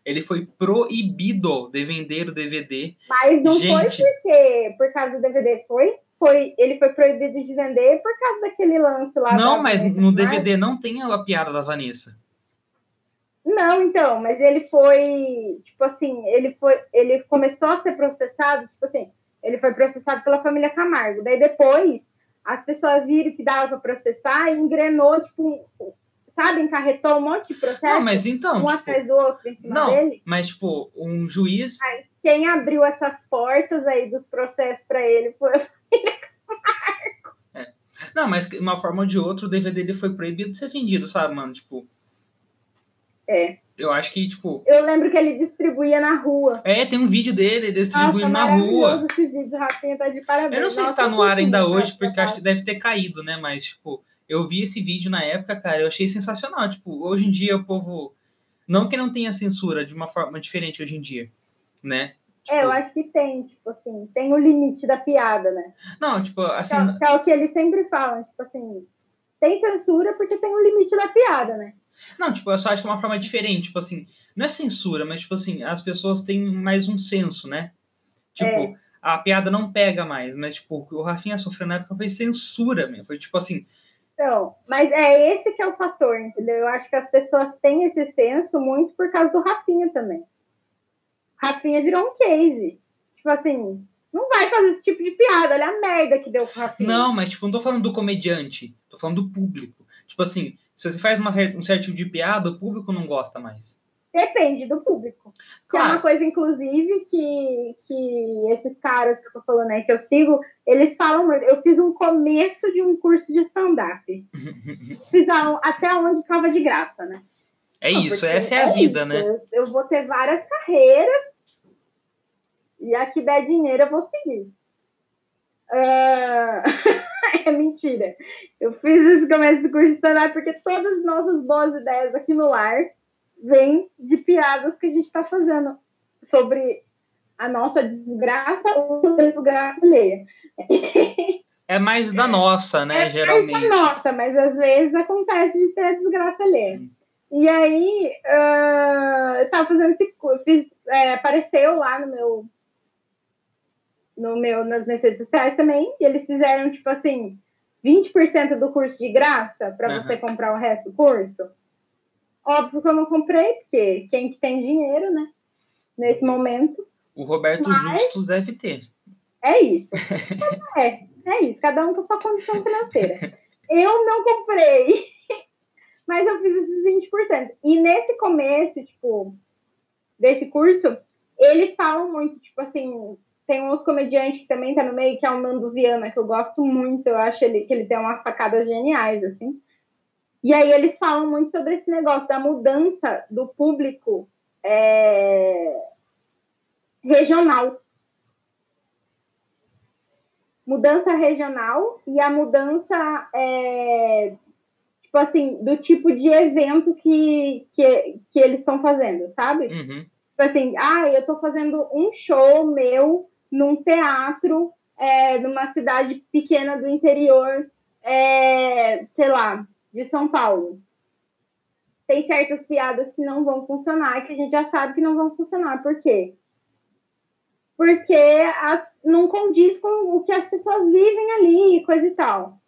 ele foi proibido de vender o DVD. Mas não Gente. foi porque por causa do DVD, foi? Foi? Ele foi proibido de vender por causa daquele lance lá. Não, mas Vanessa no. DVD não tem a piada da Vanessa. Não, então, mas ele foi, tipo assim, ele foi, ele começou a ser processado, tipo assim, ele foi processado pela família Camargo. Daí depois as pessoas viram que dava para processar e engrenou, tipo, sabe, encarretou um monte de processo, Não, mas então, um tipo, atrás do outro em cima não, dele. mas tipo, um juiz Quem abriu essas portas aí dos processos para ele foi Não, mas de uma forma ou de outra, o DVD dele foi proibido de ser vendido, sabe, mano? Tipo. É. Eu acho que, tipo. Eu lembro que ele distribuía na rua. É, tem um vídeo dele distribuindo Nossa, na rua. esse vídeo, Rafinha tá de parabéns. Eu não sei se Nossa, tá no ar ainda hoje, porque acho que deve ter caído, né? Mas, tipo, eu vi esse vídeo na época, cara, eu achei sensacional. Tipo, hoje em dia o povo. Não que não tenha censura de uma forma diferente hoje em dia, né? Tipo, É, eu acho que tem, tipo assim, tem o limite da piada, né? Não, tipo, assim. Que é- que é o que eles sempre falam, tipo assim, tem censura porque tem o limite da piada, né? Não, tipo, eu só acho que é uma forma diferente. Tipo assim, não é censura, mas, tipo assim, as pessoas têm mais um senso, né? Tipo, É. a piada não pega mais, mas, tipo, o que o Rafinha sofreu na época foi censura, meu. Foi tipo assim, Então, mas é esse que é o fator, entendeu? Eu acho que as pessoas têm esse senso muito por causa do Rafinha também. Rafinha virou um case. Tipo assim, não vai fazer esse tipo de piada, olha a merda que deu com o Rafinha. Não, mas tipo, não tô falando do comediante, tô falando do público. Tipo assim, se você faz uma um certo tipo de piada, o público não gosta mais. Depende do público. Que é uma Claro. coisa, inclusive, que, que esses caras que eu tô falando aí, que eu sigo, eles falam muito. Eu fiz um começo de um curso de stand-up. Fiz a- até onde tava de graça, né? É Não, isso, essa é a vida, isso. né? Eu, vou ter várias carreiras e a que der dinheiro eu vou seguir. Ah, é mentira. Eu fiz esse começo do curso de stand-up porque todas as nossas boas ideias aqui no ar vêm de piadas que a gente está fazendo sobre a nossa desgraça ou desgraça alheia. É mais da nossa, né, É geralmente. mais da nossa, mas às vezes acontece de ter a desgraça alheia. E aí, ah, eu tava fazendo esse fiz, é, apareceu lá no meu, no meu, nas minhas redes sociais também, e eles fizeram, tipo assim, 20% do curso de graça para Aham. você comprar o resto do curso. Óbvio que eu não comprei, porque quem que tem dinheiro, né? Nesse momento, O Roberto Mas- Justus deve ter. é isso. é, é isso, cada um com sua condição financeira. Eu não comprei. Mas eu fiz esses 20%. E nesse começo, tipo, desse curso, eles falam muito, tipo assim, tem um outro comediante que também tá no meio, que é o Nando Viana, que eu gosto muito, eu acho ele, que ele tem umas sacadas geniais, assim. E aí eles falam muito sobre esse negócio da mudança do público é, regional. Mudança regional e a mudança, é, tipo assim, do tipo de evento que, que, que eles estão fazendo, sabe? Uhum. Tipo assim, ah, eu estou fazendo um show meu num teatro, é, numa cidade pequena do interior, é, sei lá, de São Paulo. Tem certas piadas que não vão funcionar, que a gente já sabe que não vão funcionar. Por quê? Porque as, não condiz com o que as pessoas vivem ali, coisa e tal.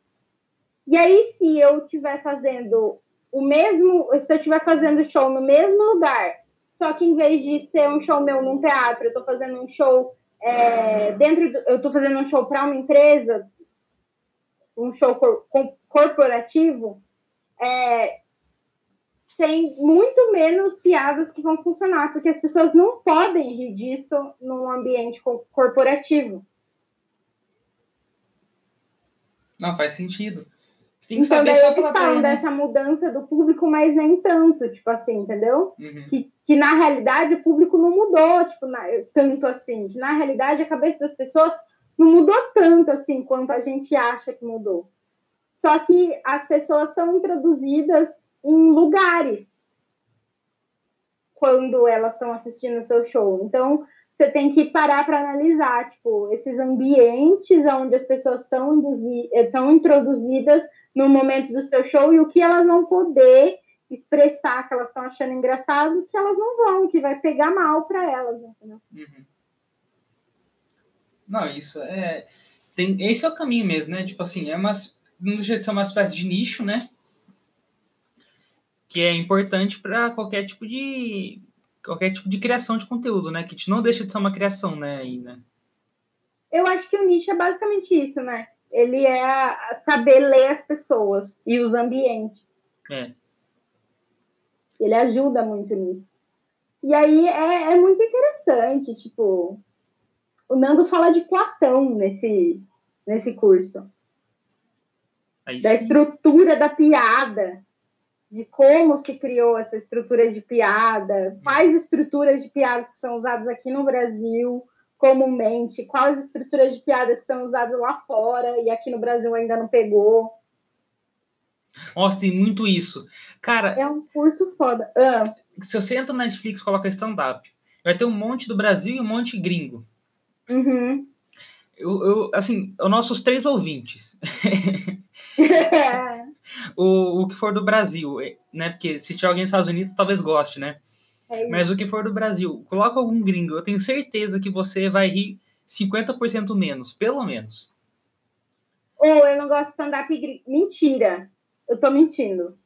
E aí, se eu estiver fazendo o mesmo, se eu estiver fazendo show no mesmo lugar, só que em vez de ser um show meu num teatro, eu estou fazendo um show é, dentro, do, eu estou fazendo um show para uma empresa, um show cor, corporativo, é, tem muito menos piadas que vão funcionar, porque as pessoas não podem rir disso num ambiente corporativo. Não, faz sentido. Que então, saber daí eles falam né? dessa mudança do público, mas nem tanto, tipo assim, entendeu? Uhum. Que, que na realidade o público não mudou, tipo, na, tanto assim. Que na realidade a cabeça das pessoas não mudou tanto assim quanto a gente acha que mudou. Só que as pessoas estão introduzidas em lugares quando elas estão assistindo o seu show. Então, você tem que parar para analisar, tipo, esses ambientes onde as pessoas estão estão introduzidas no momento do seu show e o que elas vão poder expressar que elas estão achando engraçado, que elas não vão, que vai pegar mal para elas, entendeu? Uhum. Não, isso é. Tem, esse é o caminho mesmo, né? Tipo assim, é uma, não deixa de ser uma espécie de nicho, né? Que é importante para qualquer tipo de qualquer tipo de criação de conteúdo, né? Que não deixa de ser uma criação, né? Aí, né? Eu acho que o nicho é basicamente isso, né? Ele é saber ler as pessoas e os ambientes. É. Ele ajuda muito nisso. E aí é, é muito interessante, tipo, o Nando fala de Platão nesse, nesse curso. Aí da sim. estrutura da piada, de como se criou essa estrutura de piada, quais estruturas de piadas que são usadas aqui no Brasil comumente, quais estruturas de piada que são usadas lá fora e aqui no Brasil ainda não pegou. Nossa, tem muito isso. Cara, É um curso foda. Ah, se você entra na Netflix e coloca stand-up, vai ter um monte do Brasil e um monte gringo. uhum. Eu, eu, assim, os nossos três ouvintes. o, o que for do Brasil, né? Porque se tiver alguém nos Estados Unidos, talvez goste, né? É. Mas o que for do Brasil, coloca algum gringo. Eu tenho certeza que você vai rir 50% menos, pelo menos. Ou eu não gosto de stand-up gringo. Mentira. Eu tô mentindo.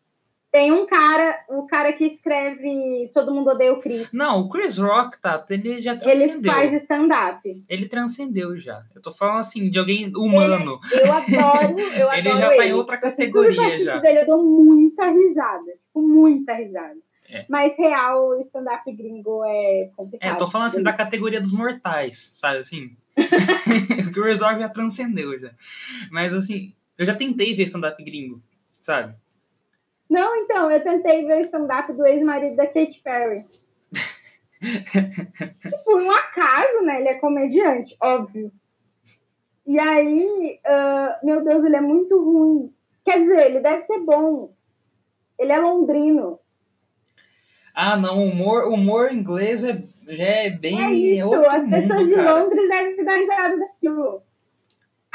Tem um cara, o cara que escreve Todo Mundo Odeia o Chris. Não, o Chris Rock, tá? Ele já Ele transcendeu. faz stand-up. Ele transcendeu já. Eu tô falando assim, de alguém humano. Eu adoro, eu Ele adoro já tá em ele. outra Eu assisto categoria já. Dele, eu dou muita risada. Tipo, muita risada. É. Mas real, o stand-up gringo é É, complicado. eu tô falando assim da categoria dos mortais, sabe assim? o Chris Rock já transcendeu já. Mas assim, eu já tentei ver stand-up gringo, sabe? Não, então, eu tentei ver o stand-up do ex-marido da Katy Perry. Por um acaso, né? Ele é comediante, óbvio. E aí, ah, meu Deus, ele é muito ruim. Quer dizer, ele deve ser bom. Ele é londrino. Ah, não, humor, humor inglês é, já é bem É isso, outro as mundo, pessoas de cara. Londres devem dar risada daquilo.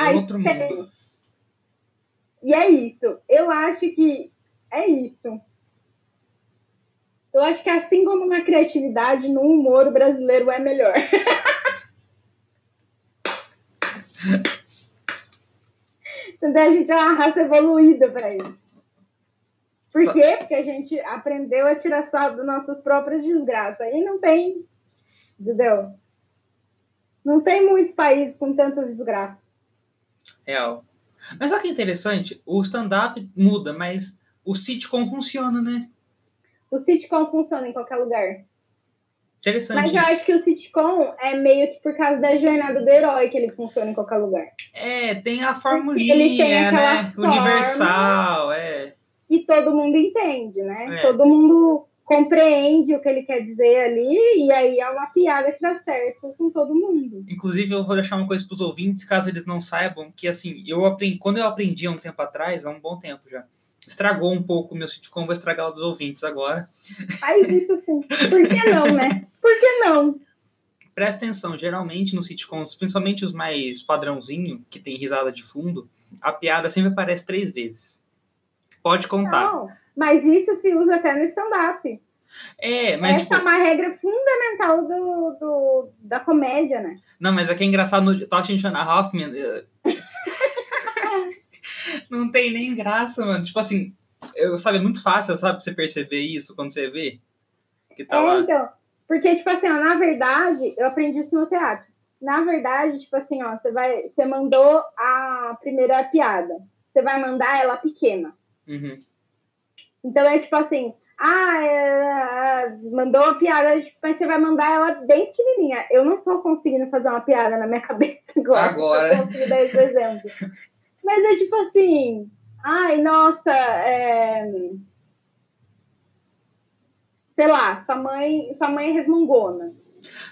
É Aí outro mundo. E é isso. Eu acho que é isso. Eu acho que assim como na criatividade, no humor, o brasileiro é melhor. Entendeu? A gente é uma raça evoluída para isso. Por quê? Porque a gente aprendeu a tirar sarro das nossas próprias desgraças. Aí não tem. Entendeu? Não tem muitos países com tantas desgraças. Real. Mas olha que interessante, o stand-up muda, mas o sitcom funciona, né? O sitcom funciona em qualquer lugar. Interessante. Mas eu isso. acho que o sitcom é meio que por causa da jornada do herói que ele funciona em qualquer lugar. É, tem a ele tem formulinha, né? forma. Universal, é. E todo mundo entende, né? É. Todo mundo compreende o que ele quer dizer ali, e aí é uma piada que dá certo com todo mundo. Inclusive, eu vou deixar uma coisa para os ouvintes, caso eles não saibam, que assim, eu aprendi, quando eu aprendi há um tempo atrás, há um bom tempo já, estragou um pouco o meu sitcom, vou estragar o dos ouvintes agora. Faz isso sim. Por que não, né? Por que não? Presta atenção, geralmente nos sitcoms, principalmente os mais padrãozinho, que tem risada de fundo, a piada sempre aparece três vezes. Pode contar. Não. Mas isso se usa até no stand-up. É, mas Essa tipo, é uma regra fundamental do, do, da comédia, né? Não, mas aqui é engraçado no Tosh Shana Hoffman. eh, não tem nem graça, mano. Tipo assim, eu, sabe, é muito fácil, sabe, você perceber isso quando você vê. Que tá É, lá. então. Porque, tipo assim, ó, na verdade, eu aprendi isso no teatro. Na verdade, tipo assim, ó, você vai. Você mandou a primeira piada. Você vai mandar ela pequena. Uhum. Então é tipo assim, ah, é, mandou uma piada, mas você vai mandar ela bem pequenininha. Eu não tô conseguindo fazer uma piada na minha cabeça agora. Agora. Consigo dar esse exemplo. Mas é tipo assim, ai, nossa, é... sei lá, sua mãe, sua mãe é resmungona.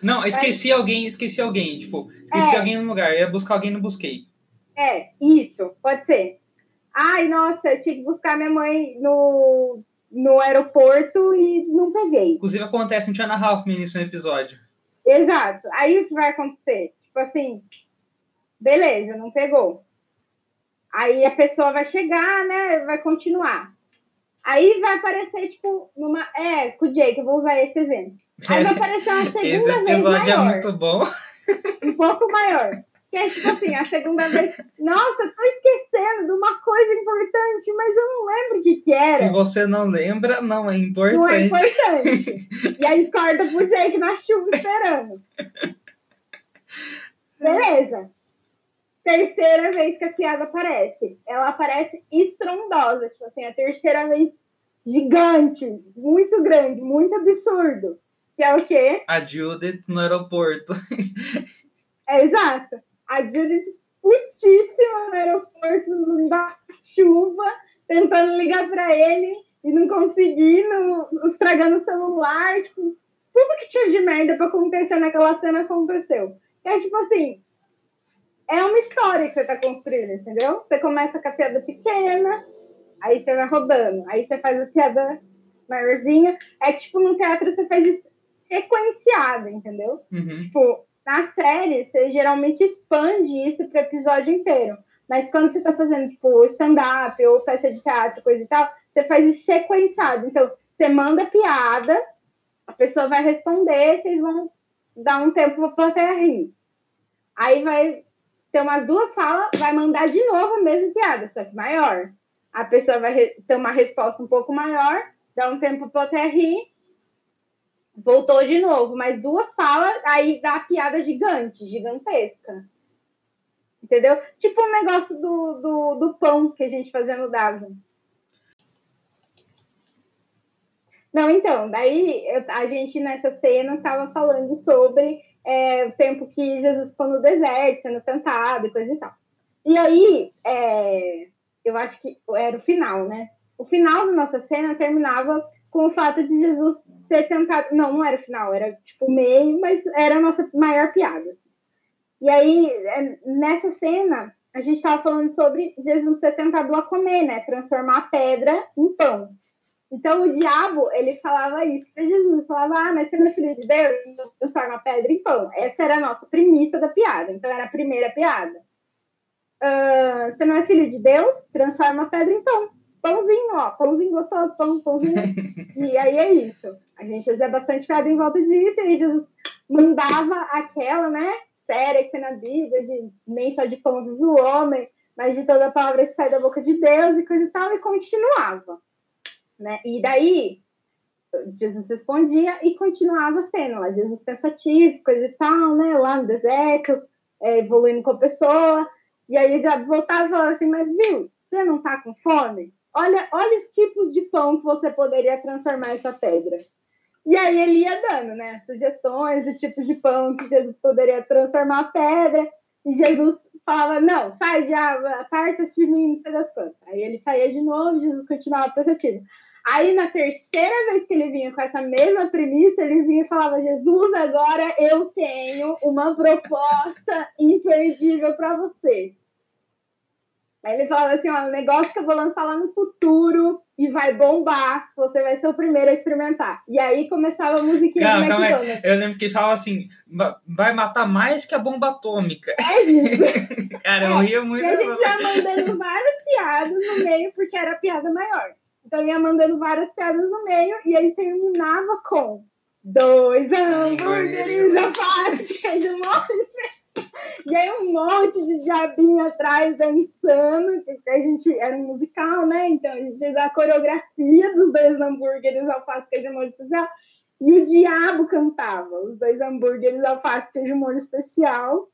Não, esqueci alguém, esqueci alguém. Tipo, esqueci É. alguém no lugar. Ia buscar alguém, não busquei. É, isso, pode ser. Ai, nossa, eu tinha que buscar minha mãe no, no aeroporto e não peguei. Inclusive acontece um Tiana Hoffman nisso no episódio. Exato. Aí o que vai acontecer? Tipo assim, beleza, não pegou. Aí a pessoa vai chegar, né? Vai continuar. Aí vai aparecer, tipo, numa. É, com o Jake, eu vou usar esse exemplo. Aí vai aparecer uma segunda Esse vez episódio é maior. muito bom. Um pouco maior. Que é tipo assim, a segunda vez. Nossa, tô esquecendo de uma coisa importante, mas eu não lembro o que, que era. Se você não lembra, não é importante. Não é importante. e aí corta pro Jake na chuva esperando. Beleza. Terceira vez que a piada aparece. Ela aparece estrondosa. Tipo assim, a terceira vez gigante, muito grande, muito absurdo. Que é o quê? A Judith no aeroporto. É exato. A Judith putíssima no aeroporto, da chuva, tentando ligar pra ele e não conseguindo, estragando o celular, tipo, tudo que tinha de merda pra acontecer naquela cena aconteceu. É tipo assim, é uma história que você tá construindo, entendeu? Você começa com a piada pequena, aí você vai rodando, aí você faz a piada maiorzinha. É tipo, no teatro você faz isso sequenciado, entendeu? Uhum. Tipo, na série, você geralmente expande isso pro episódio inteiro. Mas quando você tá fazendo, tipo, stand-up ou peça de teatro, coisa e tal, você faz isso sequenciado. Então, você manda piada, a pessoa vai responder, vocês vão dar um tempo pra plateia rir. Aí vai ter umas duas falas, vai mandar de novo a mesma piada, só que maior. A pessoa vai ter uma resposta um pouco maior, dá um tempo pra plateia rir, voltou de novo, mais duas falas, aí dá a piada gigante, gigantesca. Entendeu? Tipo o negócio do, do, do pão que a gente fazia no Davi. Não, então, daí a gente nessa cena estava falando sobre é, o tempo que Jesus ficou no deserto, sendo tentado e coisa e tal. E aí, é, eu acho que era o final, né? O final da nossa cena terminava com o fato de Jesus ser tentado. Não, não era o final, era tipo o meio, mas era a nossa maior piada. E aí, é, nessa cena, a gente estava falando sobre Jesus ser tentado a comer, né? Transformar a pedra em pão. Então, o diabo, ele falava isso para Jesus. Falava, ah, mas você não é filho de Deus? Então, transforma a pedra em pão. Essa era a nossa premissa da piada. Então, era a primeira piada. Ah, você não é filho de Deus? Transforma a pedra em pão. Pãozinho, ó. Pãozinho gostoso, pão, pãozinho. e aí é isso. A gente fazia bastante piada em volta disso. E aí Jesus mandava aquela, né? Séria que tem na Bíblia, de nem só de pão vive o homem, mas de toda a palavra que sai da boca de Deus e coisa e tal. E continuava. Né? E daí, Jesus respondia e continuava cena lá. Jesus pensativo, coisa e tal, né? Lá no deserto, é, evoluindo com a pessoa. E aí o diabo voltava e falava assim, mas viu, você não tá com fome? Olha, olha os tipos de pão que você poderia transformar essa pedra. E aí ele ia dando, né? Sugestões de tipos de pão que Jesus poderia transformar a pedra. E Jesus falava, não, sai de aparta-se de mim, não sei das quantas. Aí ele saía de novo Jesus continuava pensativo. Aí na terceira vez que ele vinha com essa mesma premissa, ele vinha e falava: Jesus, agora eu tenho uma proposta imperdível para você. Aí ele falava assim: ó, um negócio que eu vou lançar lá no futuro e vai bombar, você vai ser o primeiro a experimentar. E aí começava a musiquinha calma, do McDonald's. Eu lembro que ele falava assim: vai matar mais que a bomba atômica. É isso. Cara, eu ria muito. E a gente já mandando várias piadas no meio, porque era a piada maior. Então ia mandando várias piadas no meio e aí terminava com dois hambúrgueres parte queijo molho e aí um monte de diabinho atrás dançando, porque a gente era um musical, né? Então a gente fez a coreografia dos dois hambúrgueres alface, queijo molho especial. E o diabo cantava os dois hambúrgueres alface, queijo molho especial.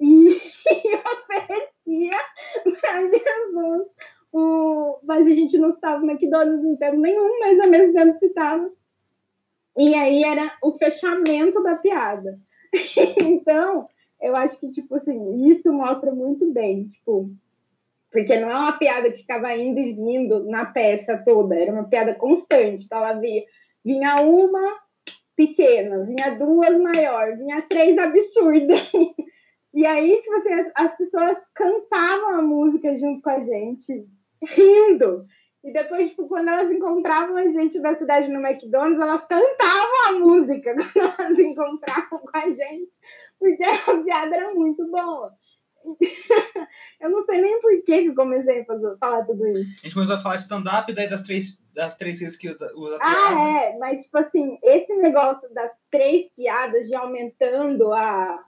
E, e oferecia para Jesus. O, mas a gente não estava no McDonald's em tempo nenhum, mas ao mesmo tempo citava. E aí era o fechamento da piada. então, eu acho que, tipo assim, isso mostra muito bem, tipo, porque não é uma piada que ficava indo e vindo na peça toda, era uma piada constante. Então, ela via, vinha uma pequena, vinha duas maior, vinha três absurdas. E aí, tipo assim, as, as pessoas cantavam a música junto com a gente, rindo. E depois, tipo, quando elas encontravam a gente da cidade no McDonald's, elas cantavam a música quando elas encontravam com a gente, porque a piada era muito boa. eu não sei nem por que eu comecei a fazer, falar tudo isso. A gente começou a falar stand-up, daí das três, das três vezes que usa Ah, é, mas tipo assim, esse negócio das três piadas de aumentando a,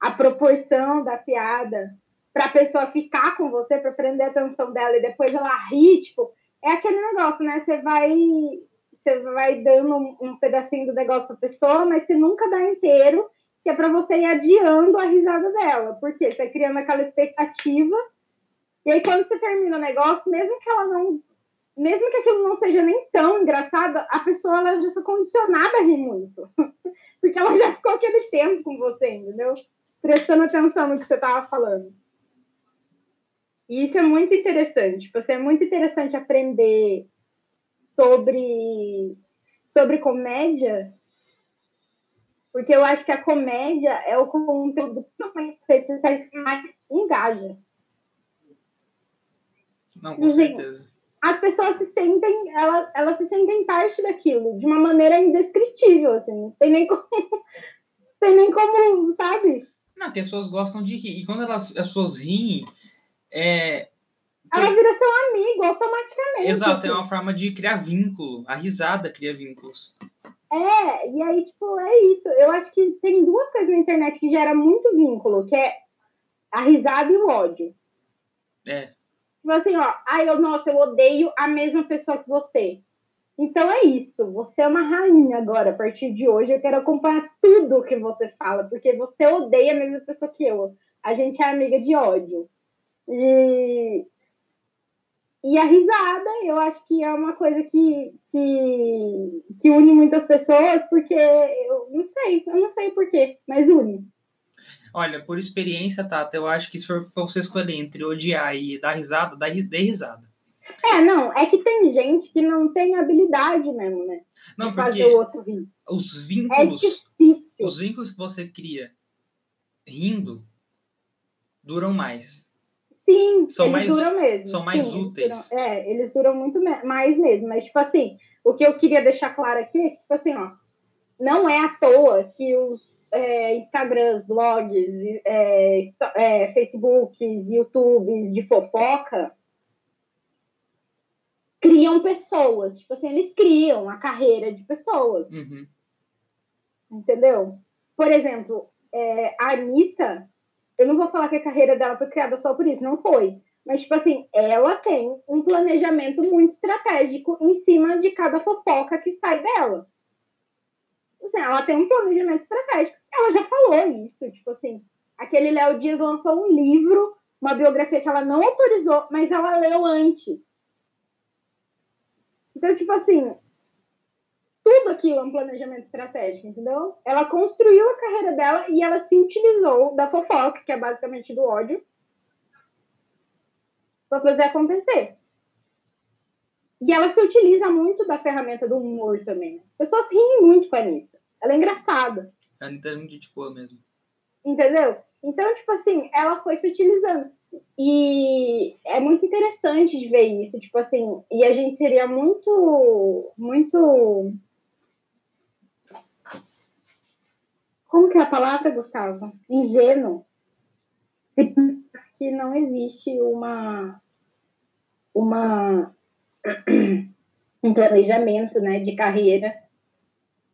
a proporção da piada para a pessoa ficar com você, para prender a atenção dela e depois ela rir, tipo, é aquele negócio, né? Você vai você vai dando um, pedacinho do negócio para a pessoa, mas você nunca dá inteiro, que é para você ir adiando a risada dela, porque você criando aquela expectativa. E aí quando você termina o negócio, mesmo que ela não mesmo que aquilo não seja nem tão engraçado, a pessoa ela já está condicionada a rir muito. Porque ela já ficou aquele tempo com você, entendeu? Prestando atenção no que você estava falando. E isso é muito interessante. Tipo, assim, é muito interessante aprender sobre, sobre comédia, porque eu acho que a comédia é o conteúdo que mais engaja. Não, com certeza. As pessoas se sentem, elas, elas se sentem parte daquilo, de uma maneira indescritível, assim. Não tem nem como, tem nem como, sabe? Não, as pessoas gostam de rir. E quando elas, as pessoas riem, é, ela vira seu amigo automaticamente. Exato, é uma forma de criar vínculo. A risada cria vínculos. É, e aí, tipo, é isso. Eu acho que tem duas coisas na internet que gera muito vínculo, que é a risada e o ódio. É. Tipo assim, ó, ai, eu, nossa, eu odeio a mesma pessoa que você. Então é isso, você é uma rainha agora, a partir de hoje eu quero acompanhar tudo que você fala, porque você odeia a mesma pessoa que eu. A gente é amiga de ódio. E, e a risada, eu acho que é uma coisa que, que, que une muitas pessoas, porque eu não sei, eu não sei porquê, mas une. Olha, por experiência, Tata, eu acho que se for pra você escolher entre odiar e dar risada, dá, dê risada. É, não, é que tem gente que não tem habilidade mesmo, né? Não, porque fazer o outro rir. os vínculos. É. Os vínculos que você cria rindo duram mais. Sim, são eles mais, duram mesmo. São mais Sim, úteis. Duram, é, eles duram muito mais mesmo. Mas, tipo assim, o que eu queria deixar claro aqui é que, tipo assim, ó, não é à toa que os é, Instagrams, blogs, é, é, Facebooks, YouTubes de fofoca criam pessoas. Tipo assim, eles criam a carreira de pessoas. Uhum. Entendeu? Por exemplo, é, a Anitta eu não vou falar que a carreira dela foi criada só por isso, não foi. Mas, tipo assim, ela tem um planejamento muito estratégico em cima de cada fofoca que sai dela. Assim, ela tem um planejamento estratégico. Ela já falou isso. Tipo assim, aquele Léo Dias lançou um livro, uma biografia que ela não autorizou, mas ela leu antes. Então, tipo assim, tudo aquilo é um planejamento estratégico, entendeu? Ela construiu a carreira dela e ela se utilizou da fofoca, que é basicamente do ódio, para fazer acontecer. E ela se utiliza muito da ferramenta do humor também. As pessoas riem muito com a Anitta. Ela é engraçada. A Anitta é muito de boa mesmo. Entendeu? Então, tipo assim, ela foi se utilizando. E é muito interessante de ver isso, tipo assim, e a gente seria muito, muito. Como que é a palavra, Gustavo? Ingênuo. Se que não existe uma, uma um planejamento né, de carreira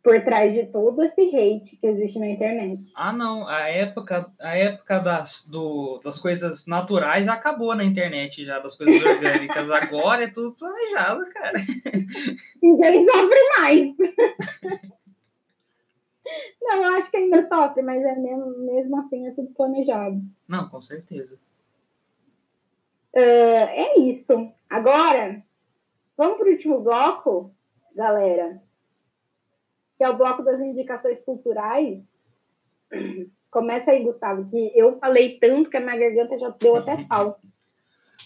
por trás de todo esse hate que existe na internet. Ah, não. A época, a época das, do, das coisas naturais já acabou na internet, já, das coisas orgânicas. Agora é tudo planejado, cara. Ninguém sofre mais. Não, eu acho que ainda sofre, mas é mesmo, mesmo assim é tudo planejado. Não, com certeza. Uh, é isso. Agora, vamos para o último bloco, galera, que é o bloco das indicações culturais. Começa aí, Gustavo, que eu falei tanto que a minha garganta já deu até pau.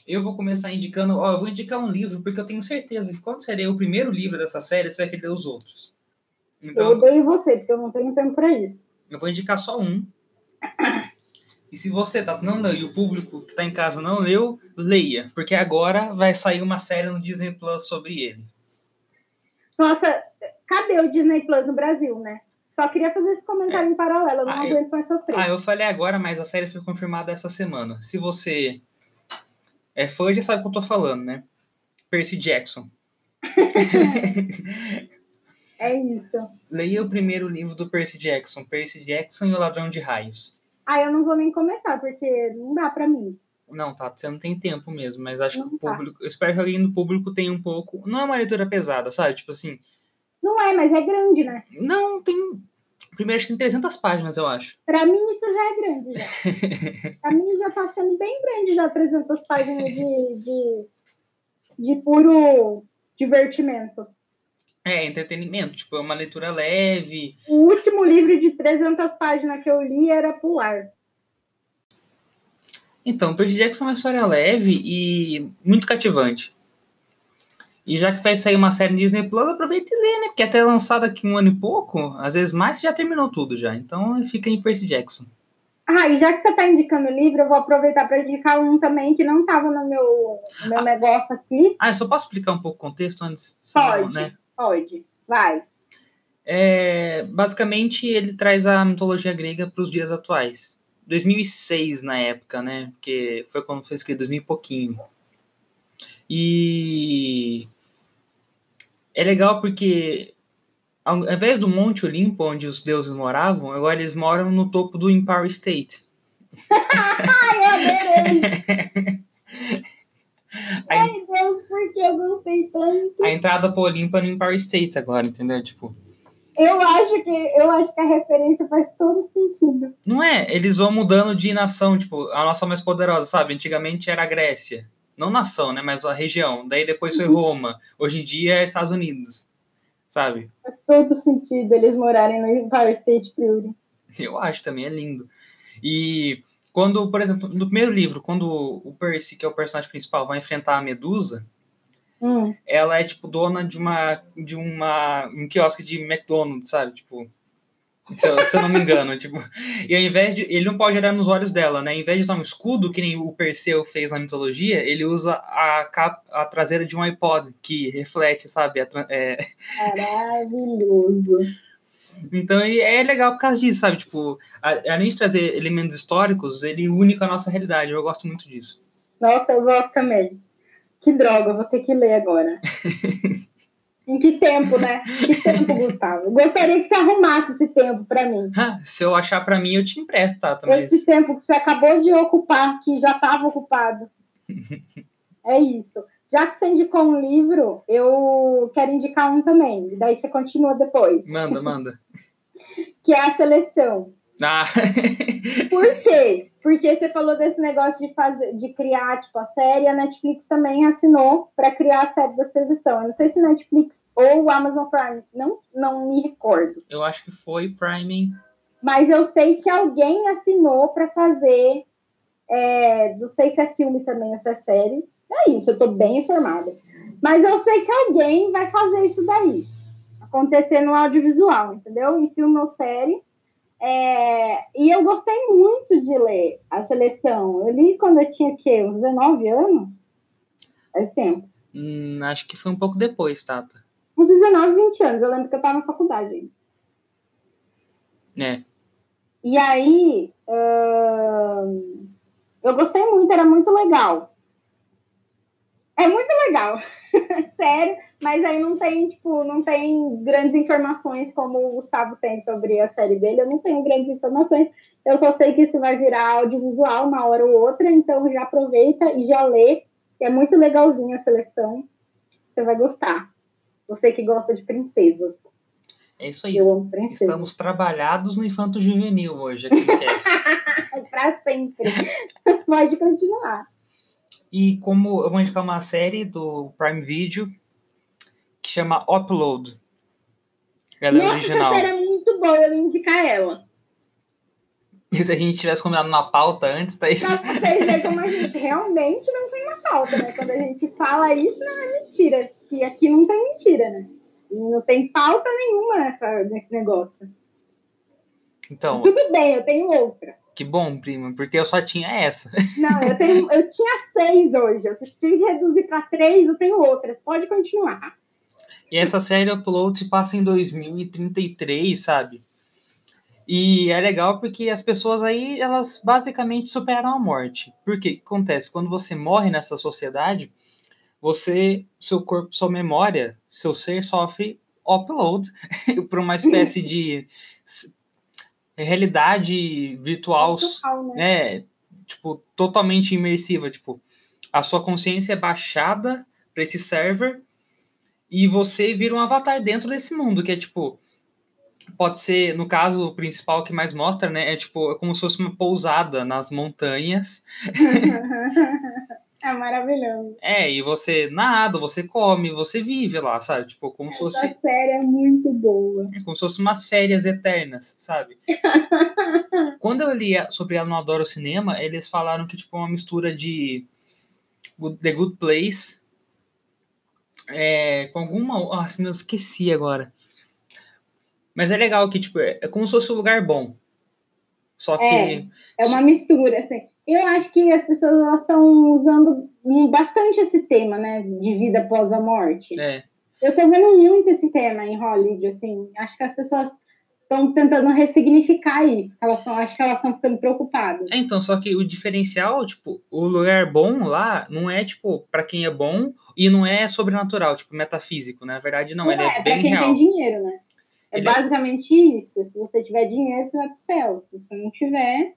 Eu vou começar indicando, ó, eu vou indicar um livro, porque eu tenho certeza que quando ser o primeiro livro dessa série, você vai querer ler os outros. Então, eu odeio você, porque eu não tenho tempo para isso. Eu vou indicar só um. E se você tá não leu e o público que tá em casa não leu, leia, porque agora vai sair uma série no Disney Plus sobre ele. Nossa, cadê o Disney Plus no Brasil, né? Só queria fazer esse comentário é. em paralelo, eu não ah, aguento eu... mais sofrer. Ah, eu falei agora, mas a série foi confirmada essa semana. Se você é fã, já sabe o que eu tô falando, né? Percy Jackson. é isso. Leia o primeiro livro do Percy Jackson, Percy Jackson e o Ladrão de Raios. Ah, eu não vou nem começar, porque não dá para mim. Não, tá, você não tem tempo mesmo, mas acho não que o tá. público. Eu espero que alguém do público tenha um pouco. Não é uma leitura pesada, sabe? Tipo assim. Não é, mas é grande, né? Não, tem. Primeiro acho que tem 300 páginas, eu acho. Pra mim isso já é grande, já. pra mim já tá sendo bem grande já 300 páginas de, de, de puro divertimento. É, entretenimento, tipo, é uma leitura leve. O último livro de 300 páginas que eu li era Pular. Então, Percy Jackson é uma história leve e muito cativante. E já que vai sair uma série Disney Plus, aproveita e lê, né? Porque até lançada aqui um ano e pouco, às vezes mais, já terminou tudo já. Então fica em Percy Jackson. Ah, e já que você está indicando o livro, eu vou aproveitar para indicar um também que não estava no meu, no meu ah, negócio aqui. Ah, eu só posso explicar um pouco o contexto antes? Pode. Né? Pode, vai. É, basicamente, ele traz a mitologia grega para os dias atuais. 2006 na época, né? Porque foi quando foi escrito, 2000 e pouquinho. E é legal porque ao invés do Monte Olimpo, onde os deuses moravam, agora eles moram no topo do Empire State. Ai, adorei! Ai, Deus, por que eu gostei tanto? A entrada pro Olimpo é no Empire State agora, entendeu? Tipo. Eu acho que eu acho que a referência faz todo sentido. Não é? Eles vão mudando de nação, tipo, a nação mais poderosa, sabe? Antigamente era a Grécia. Não nação, né? Mas a região. Daí depois foi uhum. Roma. Hoje em dia é Estados Unidos. Sabe? Faz todo sentido eles morarem no Empire State Building. Eu acho também, é lindo. E quando, por exemplo, no primeiro livro, quando o Percy, que é o personagem principal, vai enfrentar a Medusa, hum. ela é tipo dona de uma de uma um quiosque de McDonald's, sabe? Tipo, se eu, se eu, não me engano, tipo, e ao invés de ele não pode olhar nos olhos dela, né? Ao invés de usar um escudo que nem o Perseu fez na mitologia, ele usa a, cap, a traseira de um iPod que reflete, sabe? A, é... Maravilhoso. Então ele é legal por causa disso, sabe? Tipo, além de trazer elementos históricos, ele une com a nossa realidade. Eu gosto muito disso. Nossa, eu gosto também. Que droga, vou ter que ler agora. em que tempo, né? Que tempo, Gustavo? Gostaria que você arrumasse esse tempo para mim. Se eu achar para mim, eu te empresto, tá? Também. Esse tempo que você acabou de ocupar, que já estava ocupado. é isso. Já que você indicou um livro, eu quero indicar um também. Daí você continua depois. Manda, manda. que é a seleção. Ah. Por quê? Porque você falou desse negócio de fazer, de criar tipo a série, a Netflix também assinou para criar a série da seleção. Eu não sei se Netflix ou Amazon Prime, não, não me recordo. Eu acho que foi Prime. Mas eu sei que alguém assinou para fazer. É, não sei se é filme também ou se é série. É isso, eu tô bem informada. Mas eu sei que alguém vai fazer isso daí. Acontecer no audiovisual, entendeu? Em filme ou série. É, e eu gostei muito de ler a seleção. Eu li quando eu tinha quê? Uns 19 anos? Faz tempo. Hum, acho que foi um pouco depois, Tata. Uns 19, 20 anos. Eu lembro que eu estava na faculdade ainda. É. E aí, uh, eu gostei muito, era muito legal. É muito legal, sério, mas aí não tem, tipo, não tem grandes informações como o Gustavo tem sobre a série dele, eu não tenho grandes informações, eu só sei que isso vai virar audiovisual uma hora ou outra, então já aproveita e já lê, que é muito legalzinho a seleção, você vai gostar. Você que gosta de princesas. É isso aí. Estamos trabalhados no infanto juvenil hoje. Aqui Para sempre. Pode continuar. E como eu vou indicar uma série do Prime Video que chama Upload. Ela é Nossa, original. Essa série é muito boa, eu vou indicar ela. E se a gente tivesse combinado uma pauta antes, tá isso? Pra vocês verem como a gente realmente não tem uma pauta, né? Quando a gente fala isso, não é mentira. Que aqui não tem mentira, né? Não tem pauta nenhuma nessa, nesse negócio. Então. Tudo bem, eu tenho outra. Que bom, prima, porque eu só tinha essa. Não, eu, tenho, eu tinha seis hoje. Eu tive que reduzir para três, eu tenho outras. Pode continuar. E essa série Upload passa em 2033, sabe? E é legal porque as pessoas aí, elas basicamente superam a morte. Porque o que acontece? Quando você morre nessa sociedade, você, seu corpo, sua memória, seu ser sofre upload para uma espécie de realidade virtual, virtual né? né? Tipo, totalmente imersiva. Tipo, a sua consciência é baixada para esse server e você vira um avatar dentro desse mundo, que é tipo. Pode ser, no caso principal que mais mostra, né? É tipo, é como se fosse uma pousada nas montanhas. É maravilhoso. É, e você nada, você come, você vive lá, sabe? Tipo, como Essa se fosse. Série é muito boa. É como se fosse umas férias eternas, sabe? Quando eu li sobre ela no Adoro Cinema, eles falaram que, tipo, é uma mistura de The Good Place é, com alguma. Nossa, meu, esqueci agora. Mas é legal que, tipo, é como se fosse um lugar bom. Só que. É, é uma mistura, assim. Eu acho que as pessoas estão usando bastante esse tema, né, de vida após a morte. É. Eu tô vendo muito esse tema em Hollywood, assim. Acho que as pessoas estão tentando ressignificar isso. Elas tão, acho que elas estão ficando preocupadas. É, então, só que o diferencial, tipo, o lugar bom lá não é, tipo, para quem é bom e não é sobrenatural, tipo, metafísico. Né? Na verdade, não, não ele é, é bem pra quem real. tem dinheiro, né? É ele é basicamente é... isso. Se você tiver dinheiro, você vai pro céu. Se você não tiver,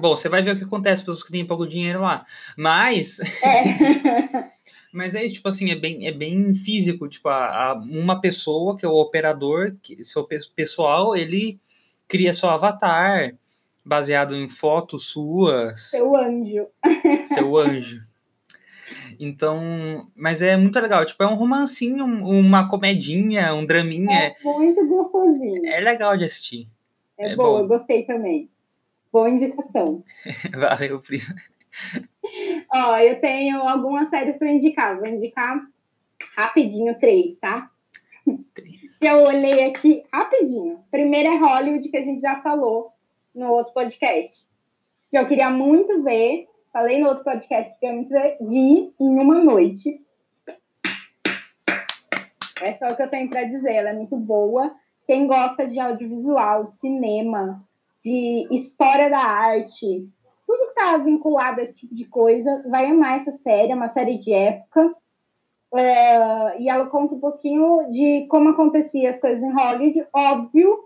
Bom, você vai ver o que acontece com pessoas que têm pouco dinheiro lá. Mas. É. mas é isso, tipo assim, é bem, é bem físico. Tipo, a, a, uma pessoa, que é o operador, que, seu pessoal, ele cria seu avatar baseado em fotos suas. Seu anjo. Seu anjo. Então, mas é muito legal. Tipo, é um romancinho, uma comedinha, um draminha. É muito gostosinho. É legal de assistir. É, é bom, bom, eu gostei também. Boa indicação. Valeu, prima. Ó, eu tenho algumas séries para indicar. Vou indicar rapidinho três, tá? Três. eu olhei aqui rapidinho. Primeiro é Hollywood, que a gente já falou no outro podcast. Que eu queria muito ver. Falei no outro podcast que eu queria muito ver. Vi em uma noite. É só o que eu tenho para dizer. Ela é muito boa. Quem gosta de audiovisual, de cinema, de história da arte, tudo que está vinculado a esse tipo de coisa, vai amar essa série, é uma série de época. É, e ela conta um pouquinho de como acontecia as coisas em Hollywood. Óbvio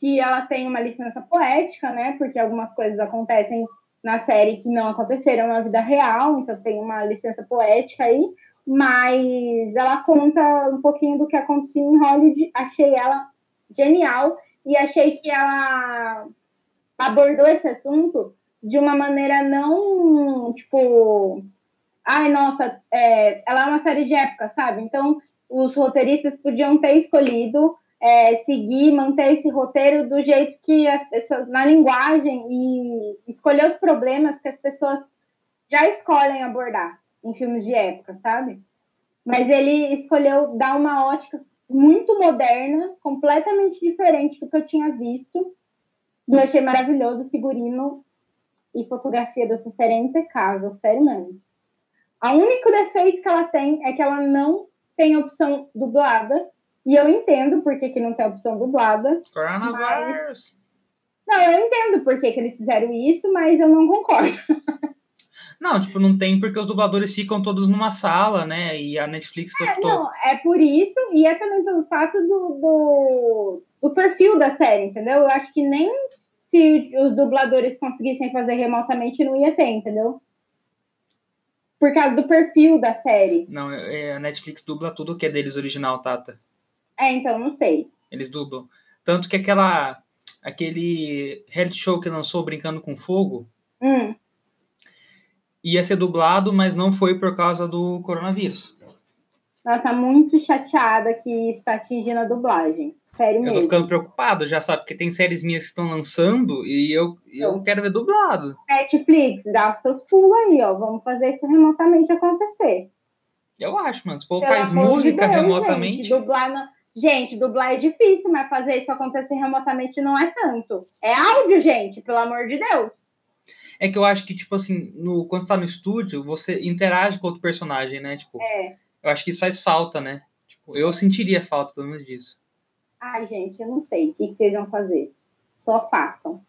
que ela tem uma licença poética, né? Porque algumas coisas acontecem na série que não aconteceram na vida real, então tem uma licença poética aí. Mas ela conta um pouquinho do que acontecia em Hollywood. Achei ela genial e achei que ela abordou esse assunto de uma maneira não, tipo, ai, nossa, é, ela é uma série de época, sabe? Então, os roteiristas podiam ter escolhido é, seguir, manter esse roteiro do jeito que as pessoas, na linguagem e escolher os problemas que as pessoas já escolhem abordar em filmes de época, sabe? Mas ele escolheu dar uma ótica muito moderna, completamente diferente do que eu tinha visto. Eu achei maravilhoso o figurino e fotografia dessa série é impecável, sério mesmo. O único defeito que ela tem é que ela não tem opção dublada. E eu entendo por que, que não tem opção dublada. Coronavirus! Mas... Não, eu entendo por que, que eles fizeram isso, mas eu não concordo. Não, tipo, não tem porque os dubladores ficam todos numa sala, né? E a Netflix... É, tô... não, é por isso e é também pelo fato do, do, do perfil da série, entendeu? Eu acho que nem se os dubladores conseguissem fazer remotamente não ia ter, entendeu? Por causa do perfil da série. Não, é, a Netflix dubla tudo que é deles original, Tata. É, então, não sei. Eles dublam. Tanto que aquela. Aquele reality show que lançou Brincando com Fogo hum. Ia ser dublado, mas não foi por causa do coronavírus. Nossa, muito chateada que está atingindo a dublagem. Sério mesmo. Eu tô ficando preocupado já, sabe? Porque tem séries minhas que estão lançando e eu, eu quero ver dublado. Netflix, dá os seus pulos aí, ó. Vamos fazer isso remotamente acontecer. Eu acho, mano. Se o povo faz música de Deus, remotamente. Gente, dublar, no... gente, dublar é difícil, mas fazer isso acontecer remotamente não é tanto. É áudio, gente, pelo amor de Deus. É que eu acho que, tipo assim, no, quando você tá no estúdio, você interage com outro personagem, né? Tipo, é. eu acho que isso faz falta, né? Tipo, eu sentiria falta, pelo menos disso. Ai, gente, eu não sei o que, que vocês vão fazer. Só façam.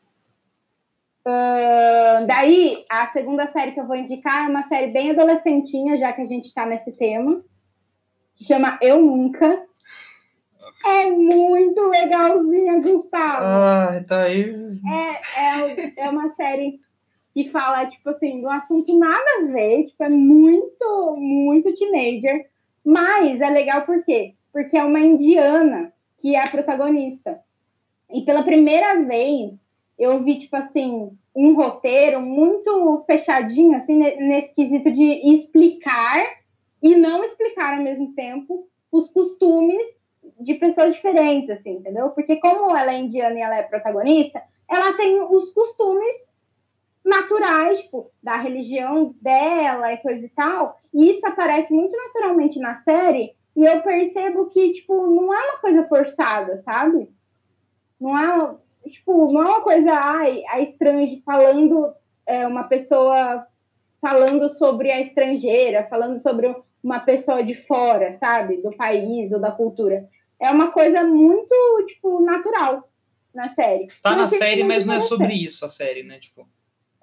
Uh, daí, a segunda série que eu vou indicar é uma série bem adolescentinha, já que a gente está nesse tema, que chama Eu Nunca. É muito legalzinha, Gustavo. Ah, tá aí. É, é, é uma série que fala, tipo assim, um assunto nada a ver, tipo, é muito, muito teenager, mas é legal por quê? Porque é uma indiana que é a protagonista. E pela primeira vez eu vi, tipo assim, um roteiro muito fechadinho, assim, nesse quesito de explicar e não explicar ao mesmo tempo os costumes de pessoas diferentes, assim, entendeu? Porque como ela é indiana e ela é protagonista, ela tem os costumes naturais, tipo, da religião dela e coisa e tal, e isso aparece muito naturalmente na série, e eu percebo que, tipo, não é uma coisa forçada, sabe? Não é, tipo, não é uma coisa, ai, a estrangeira falando, é, uma pessoa falando sobre a estrangeira, falando sobre uma pessoa de fora, sabe? Do país ou da cultura. É uma coisa muito, tipo, natural na série. Tá na série, mas não é sobre isso a série, né? Tipo.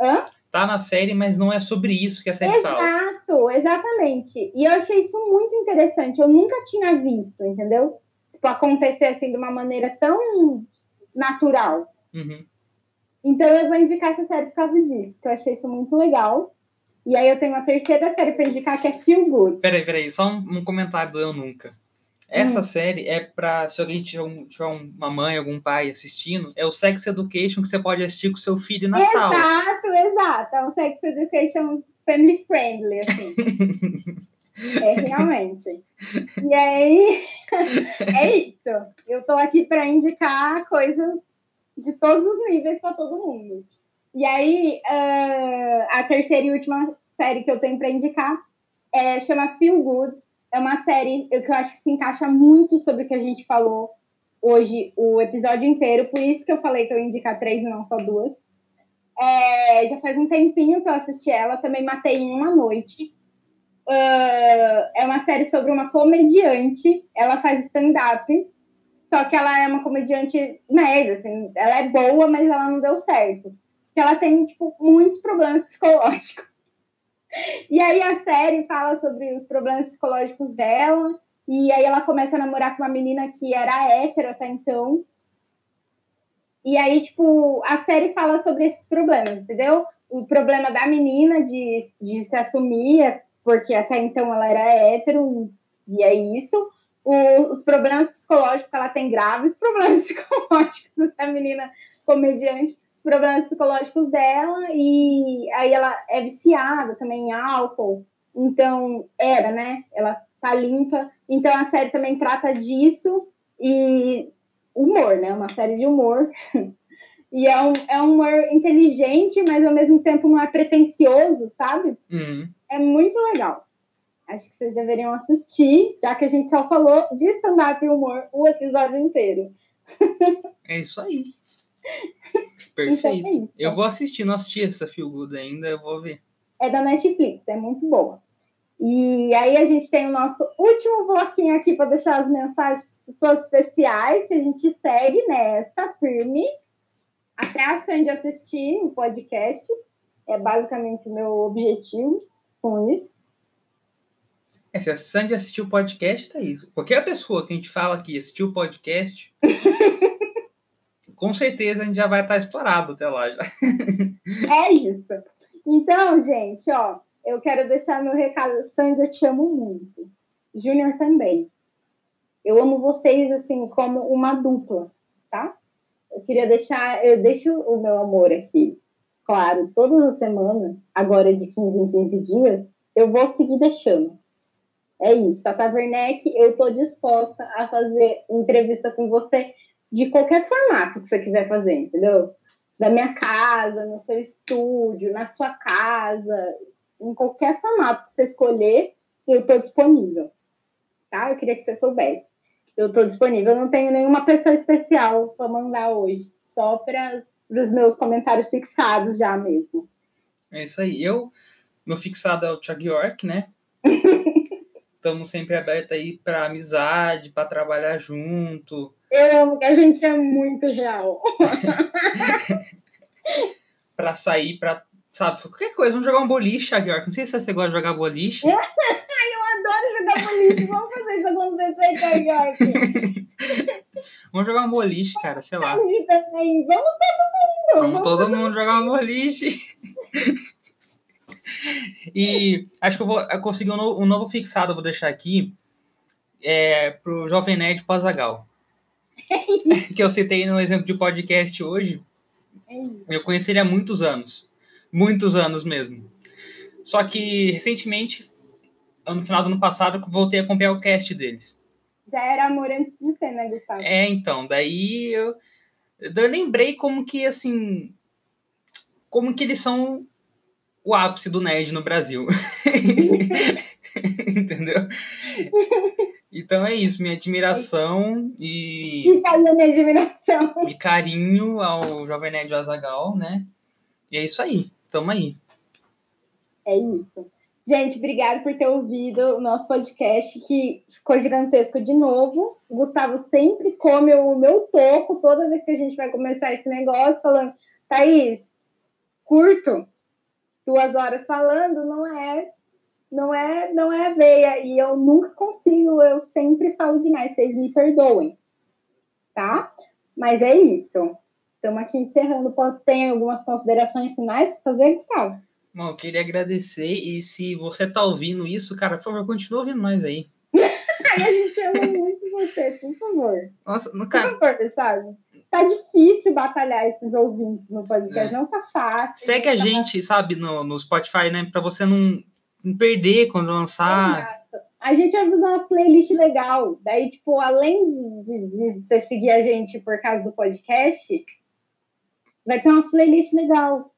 Hã? Tá na série, mas não é sobre isso que a série Exato, fala. Exato, exatamente. E eu achei isso muito interessante. Eu nunca tinha visto, entendeu? Tipo, acontecer assim de uma maneira tão natural. Uhum. Então eu vou indicar essa série por causa disso, porque eu achei isso muito legal. E aí eu tenho uma terceira série para indicar que é Feel Good. Peraí, peraí, só um, um comentário do Eu Nunca. Essa hum. série é para se alguém tiver, um, tiver, uma mãe, algum pai assistindo, é o Sex Education que você pode assistir com seu filho na exato, sala. Exato, exato. É um Sex Education family friendly, assim. é realmente. E aí, é isso. Eu tô aqui para indicar coisas de todos os níveis para todo mundo. E aí, uh, a terceira e última série que eu tenho para indicar é, chama Feel Good é uma série que eu acho que se encaixa muito sobre o que a gente falou hoje, o episódio inteiro. Por isso que eu falei que eu ia indicar três e não só duas. É, já faz um tempinho que eu assisti ela, também matei em uma noite. Uh, é uma série sobre uma comediante, ela faz stand-up, só que ela é uma comediante merda, assim, ela é boa, mas ela não deu certo. Porque ela tem, tipo, muitos problemas psicológicos. E aí a série fala sobre os problemas psicológicos dela. E aí ela começa a namorar com uma menina que era hétero até então. E aí, tipo, a série fala sobre esses problemas, entendeu? O problema da menina de, de se assumir, porque até então ela era hétero, e é isso. o, os problemas psicológicos ela tem graves, problemas psicológicos da menina comediante, os problemas psicológicos dela, e aí ela é viciada também em álcool, então era, né? Ela tá limpa. Então a série também trata disso e humor, né? Uma série de humor. E é um, é um humor inteligente, mas ao mesmo tempo não é pretencioso, sabe? Uhum. É muito legal. Acho que vocês deveriam assistir, já que a gente só falou de stand-up e humor o episódio inteiro. É isso aí. Perfeito. Então é eu vou assistir, não assisti essa Feel Good ainda, eu vou ver. É da Netflix, é muito boa. E aí a gente tem o nosso último bloquinho aqui para deixar as mensagens para pessoas especiais que a gente segue nessa firme até a Sandy assistir o podcast. É basicamente o meu objetivo com isso. É, se a Sandy assistiu o podcast, tá isso. Qualquer pessoa que a gente fala aqui assistiu o podcast, com certeza a gente já vai estar estourado até lá já. é isso. Então, gente, ó, eu quero deixar meu recado. Sandy, eu te amo muito. Júnior também. Eu amo vocês, assim, como uma dupla, tá? Eu queria deixar, eu deixo o meu amor aqui, claro, todas as semanas, agora de 15 em 15 dias, eu vou seguir deixando. É isso, Tata Werneck, eu estou disposta a fazer entrevista com você de qualquer formato que você quiser fazer, entendeu? Da minha casa, no seu estúdio, na sua casa, em qualquer formato que você escolher, eu estou disponível. Tá? Eu queria que você soubesse. Eu estou disponível. Eu não tenho nenhuma pessoa especial para mandar hoje, só para os meus comentários fixados já mesmo. É isso aí. Eu, meu fixado é o Thiago York, né? Estamos sempre abertos aí para amizade, para trabalhar junto. Eu amo que a gente é muito real. para sair, para sabe, qualquer coisa, vamos jogar um boliche, York. Não sei se você gosta de jogar boliche. adoro jogar boliche. Vamos fazer isso acontecer, Caioque. Vamos jogar um boliche, cara, sei lá. Vamos todo mundo. Vamos, vamos todo mundo jogar um boliche. e acho que eu vou eu consegui um novo, um novo fixado, vou deixar aqui. É, pro Jovem Nerd Pazagal. que eu citei no exemplo de podcast hoje. Eu conheci ele há muitos anos. Muitos anos mesmo. Só que recentemente no final do ano passado, voltei a acompanhar o cast deles. Já era amor antes de ser, né, Gustavo? É, então, daí eu, eu lembrei como que, assim, como que eles são o ápice do nerd no Brasil. Entendeu? Então é isso, minha admiração e. E a minha admiração. E carinho ao Jovem Nerd Azagal, né? E é isso aí, tamo aí. É isso. Gente, obrigado por ter ouvido o nosso podcast, que ficou gigantesco de novo. O Gustavo sempre come o meu toco toda vez que a gente vai começar esse negócio, falando, Thaís, curto, duas horas falando, não é, não é, não é veia. E eu nunca consigo, eu sempre falo demais, vocês me perdoem, tá? Mas é isso. Estamos aqui encerrando. Tem algumas considerações finais para fazer, Gustavo? Bom, eu queria agradecer e se você tá ouvindo isso, cara, por favor, continue ouvindo nós aí. a gente ama muito você, por favor. Nossa, no cara... Por favor, sabe? Tá difícil batalhar esses ouvintes no podcast, é. não tá fácil. Segue a tá gente, sabe, no, no Spotify, né, pra você não, não perder quando lançar. Exato. A gente vai fazer umas playlists legal. Daí, tipo, além de, de, de você seguir a gente por causa do podcast, vai ter umas playlists legal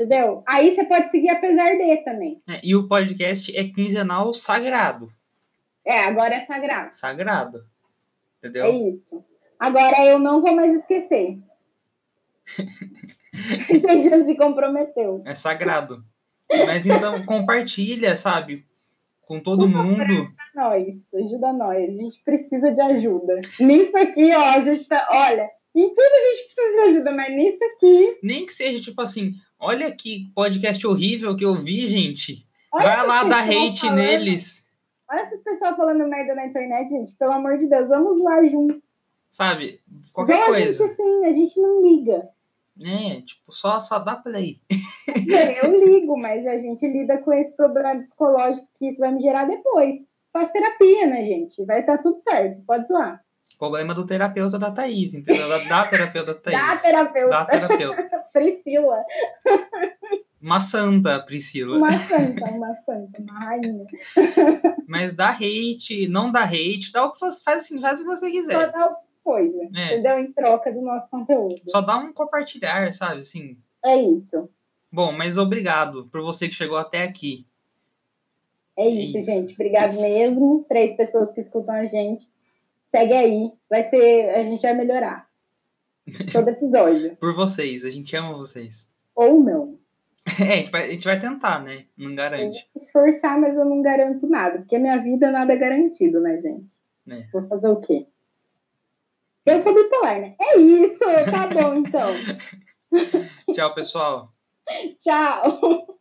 Entendeu? Aí você pode seguir apesar de também. É, e o podcast é quinzenal sagrado. É, agora é sagrado. Sagrado. Entendeu? É isso. Agora eu não vou mais esquecer. a gente se comprometeu. É sagrado. Mas então compartilha, sabe? Com todo mundo. Ajuda nós, ajuda nós. A gente precisa de ajuda. Nisso aqui, ó, a gente tá. Olha, em tudo a gente precisa de ajuda, mas nisso aqui. Nem que seja tipo assim, Olha que podcast horrível que eu vi, gente. Olha Vai lá dar hate falando. neles. Olha essas pessoas falando merda na internet, gente. Pelo amor de Deus, vamos lá junto. Sabe? Qualquer coisa. A gente, assim, a gente não liga. É, tipo, só, só dá play. eu ligo, mas a gente lida com esse problema psicológico que isso vai me gerar depois. faz terapia, né, gente? Vai estar tudo certo, pode zoar. Problema do terapeuta da Thaís, entendeu? Da, da terapeuta da Thaís. Da terapeuta. Da terapeuta. Priscila. Uma santa, Priscila. Uma santa, uma santa, uma rainha. Mas dá hate, não dá hate, dá o que você faz assim, faz o que você Só quiser. dá coisa, É. entendeu? Em troca do nosso conteúdo. Só dá um compartilhar, sabe? Assim. É isso. Bom, mas obrigado por você que chegou até aqui. É isso, Isso. gente. Obrigado mesmo. Três pessoas que escutam a gente. Segue aí. Vai ser. A gente vai melhorar. Todo episódio. Por vocês, a gente ama vocês. Ou não. É, a gente vai, a gente vai tentar, né? Não Eu vou garante. esforçar, mas eu não garanto nada. Porque minha vida nada é garantido, né, gente? É. Vou fazer o quê? Eu sou bipolar, né? É isso. Tá bom, então. Tchau, pessoal. Tchau.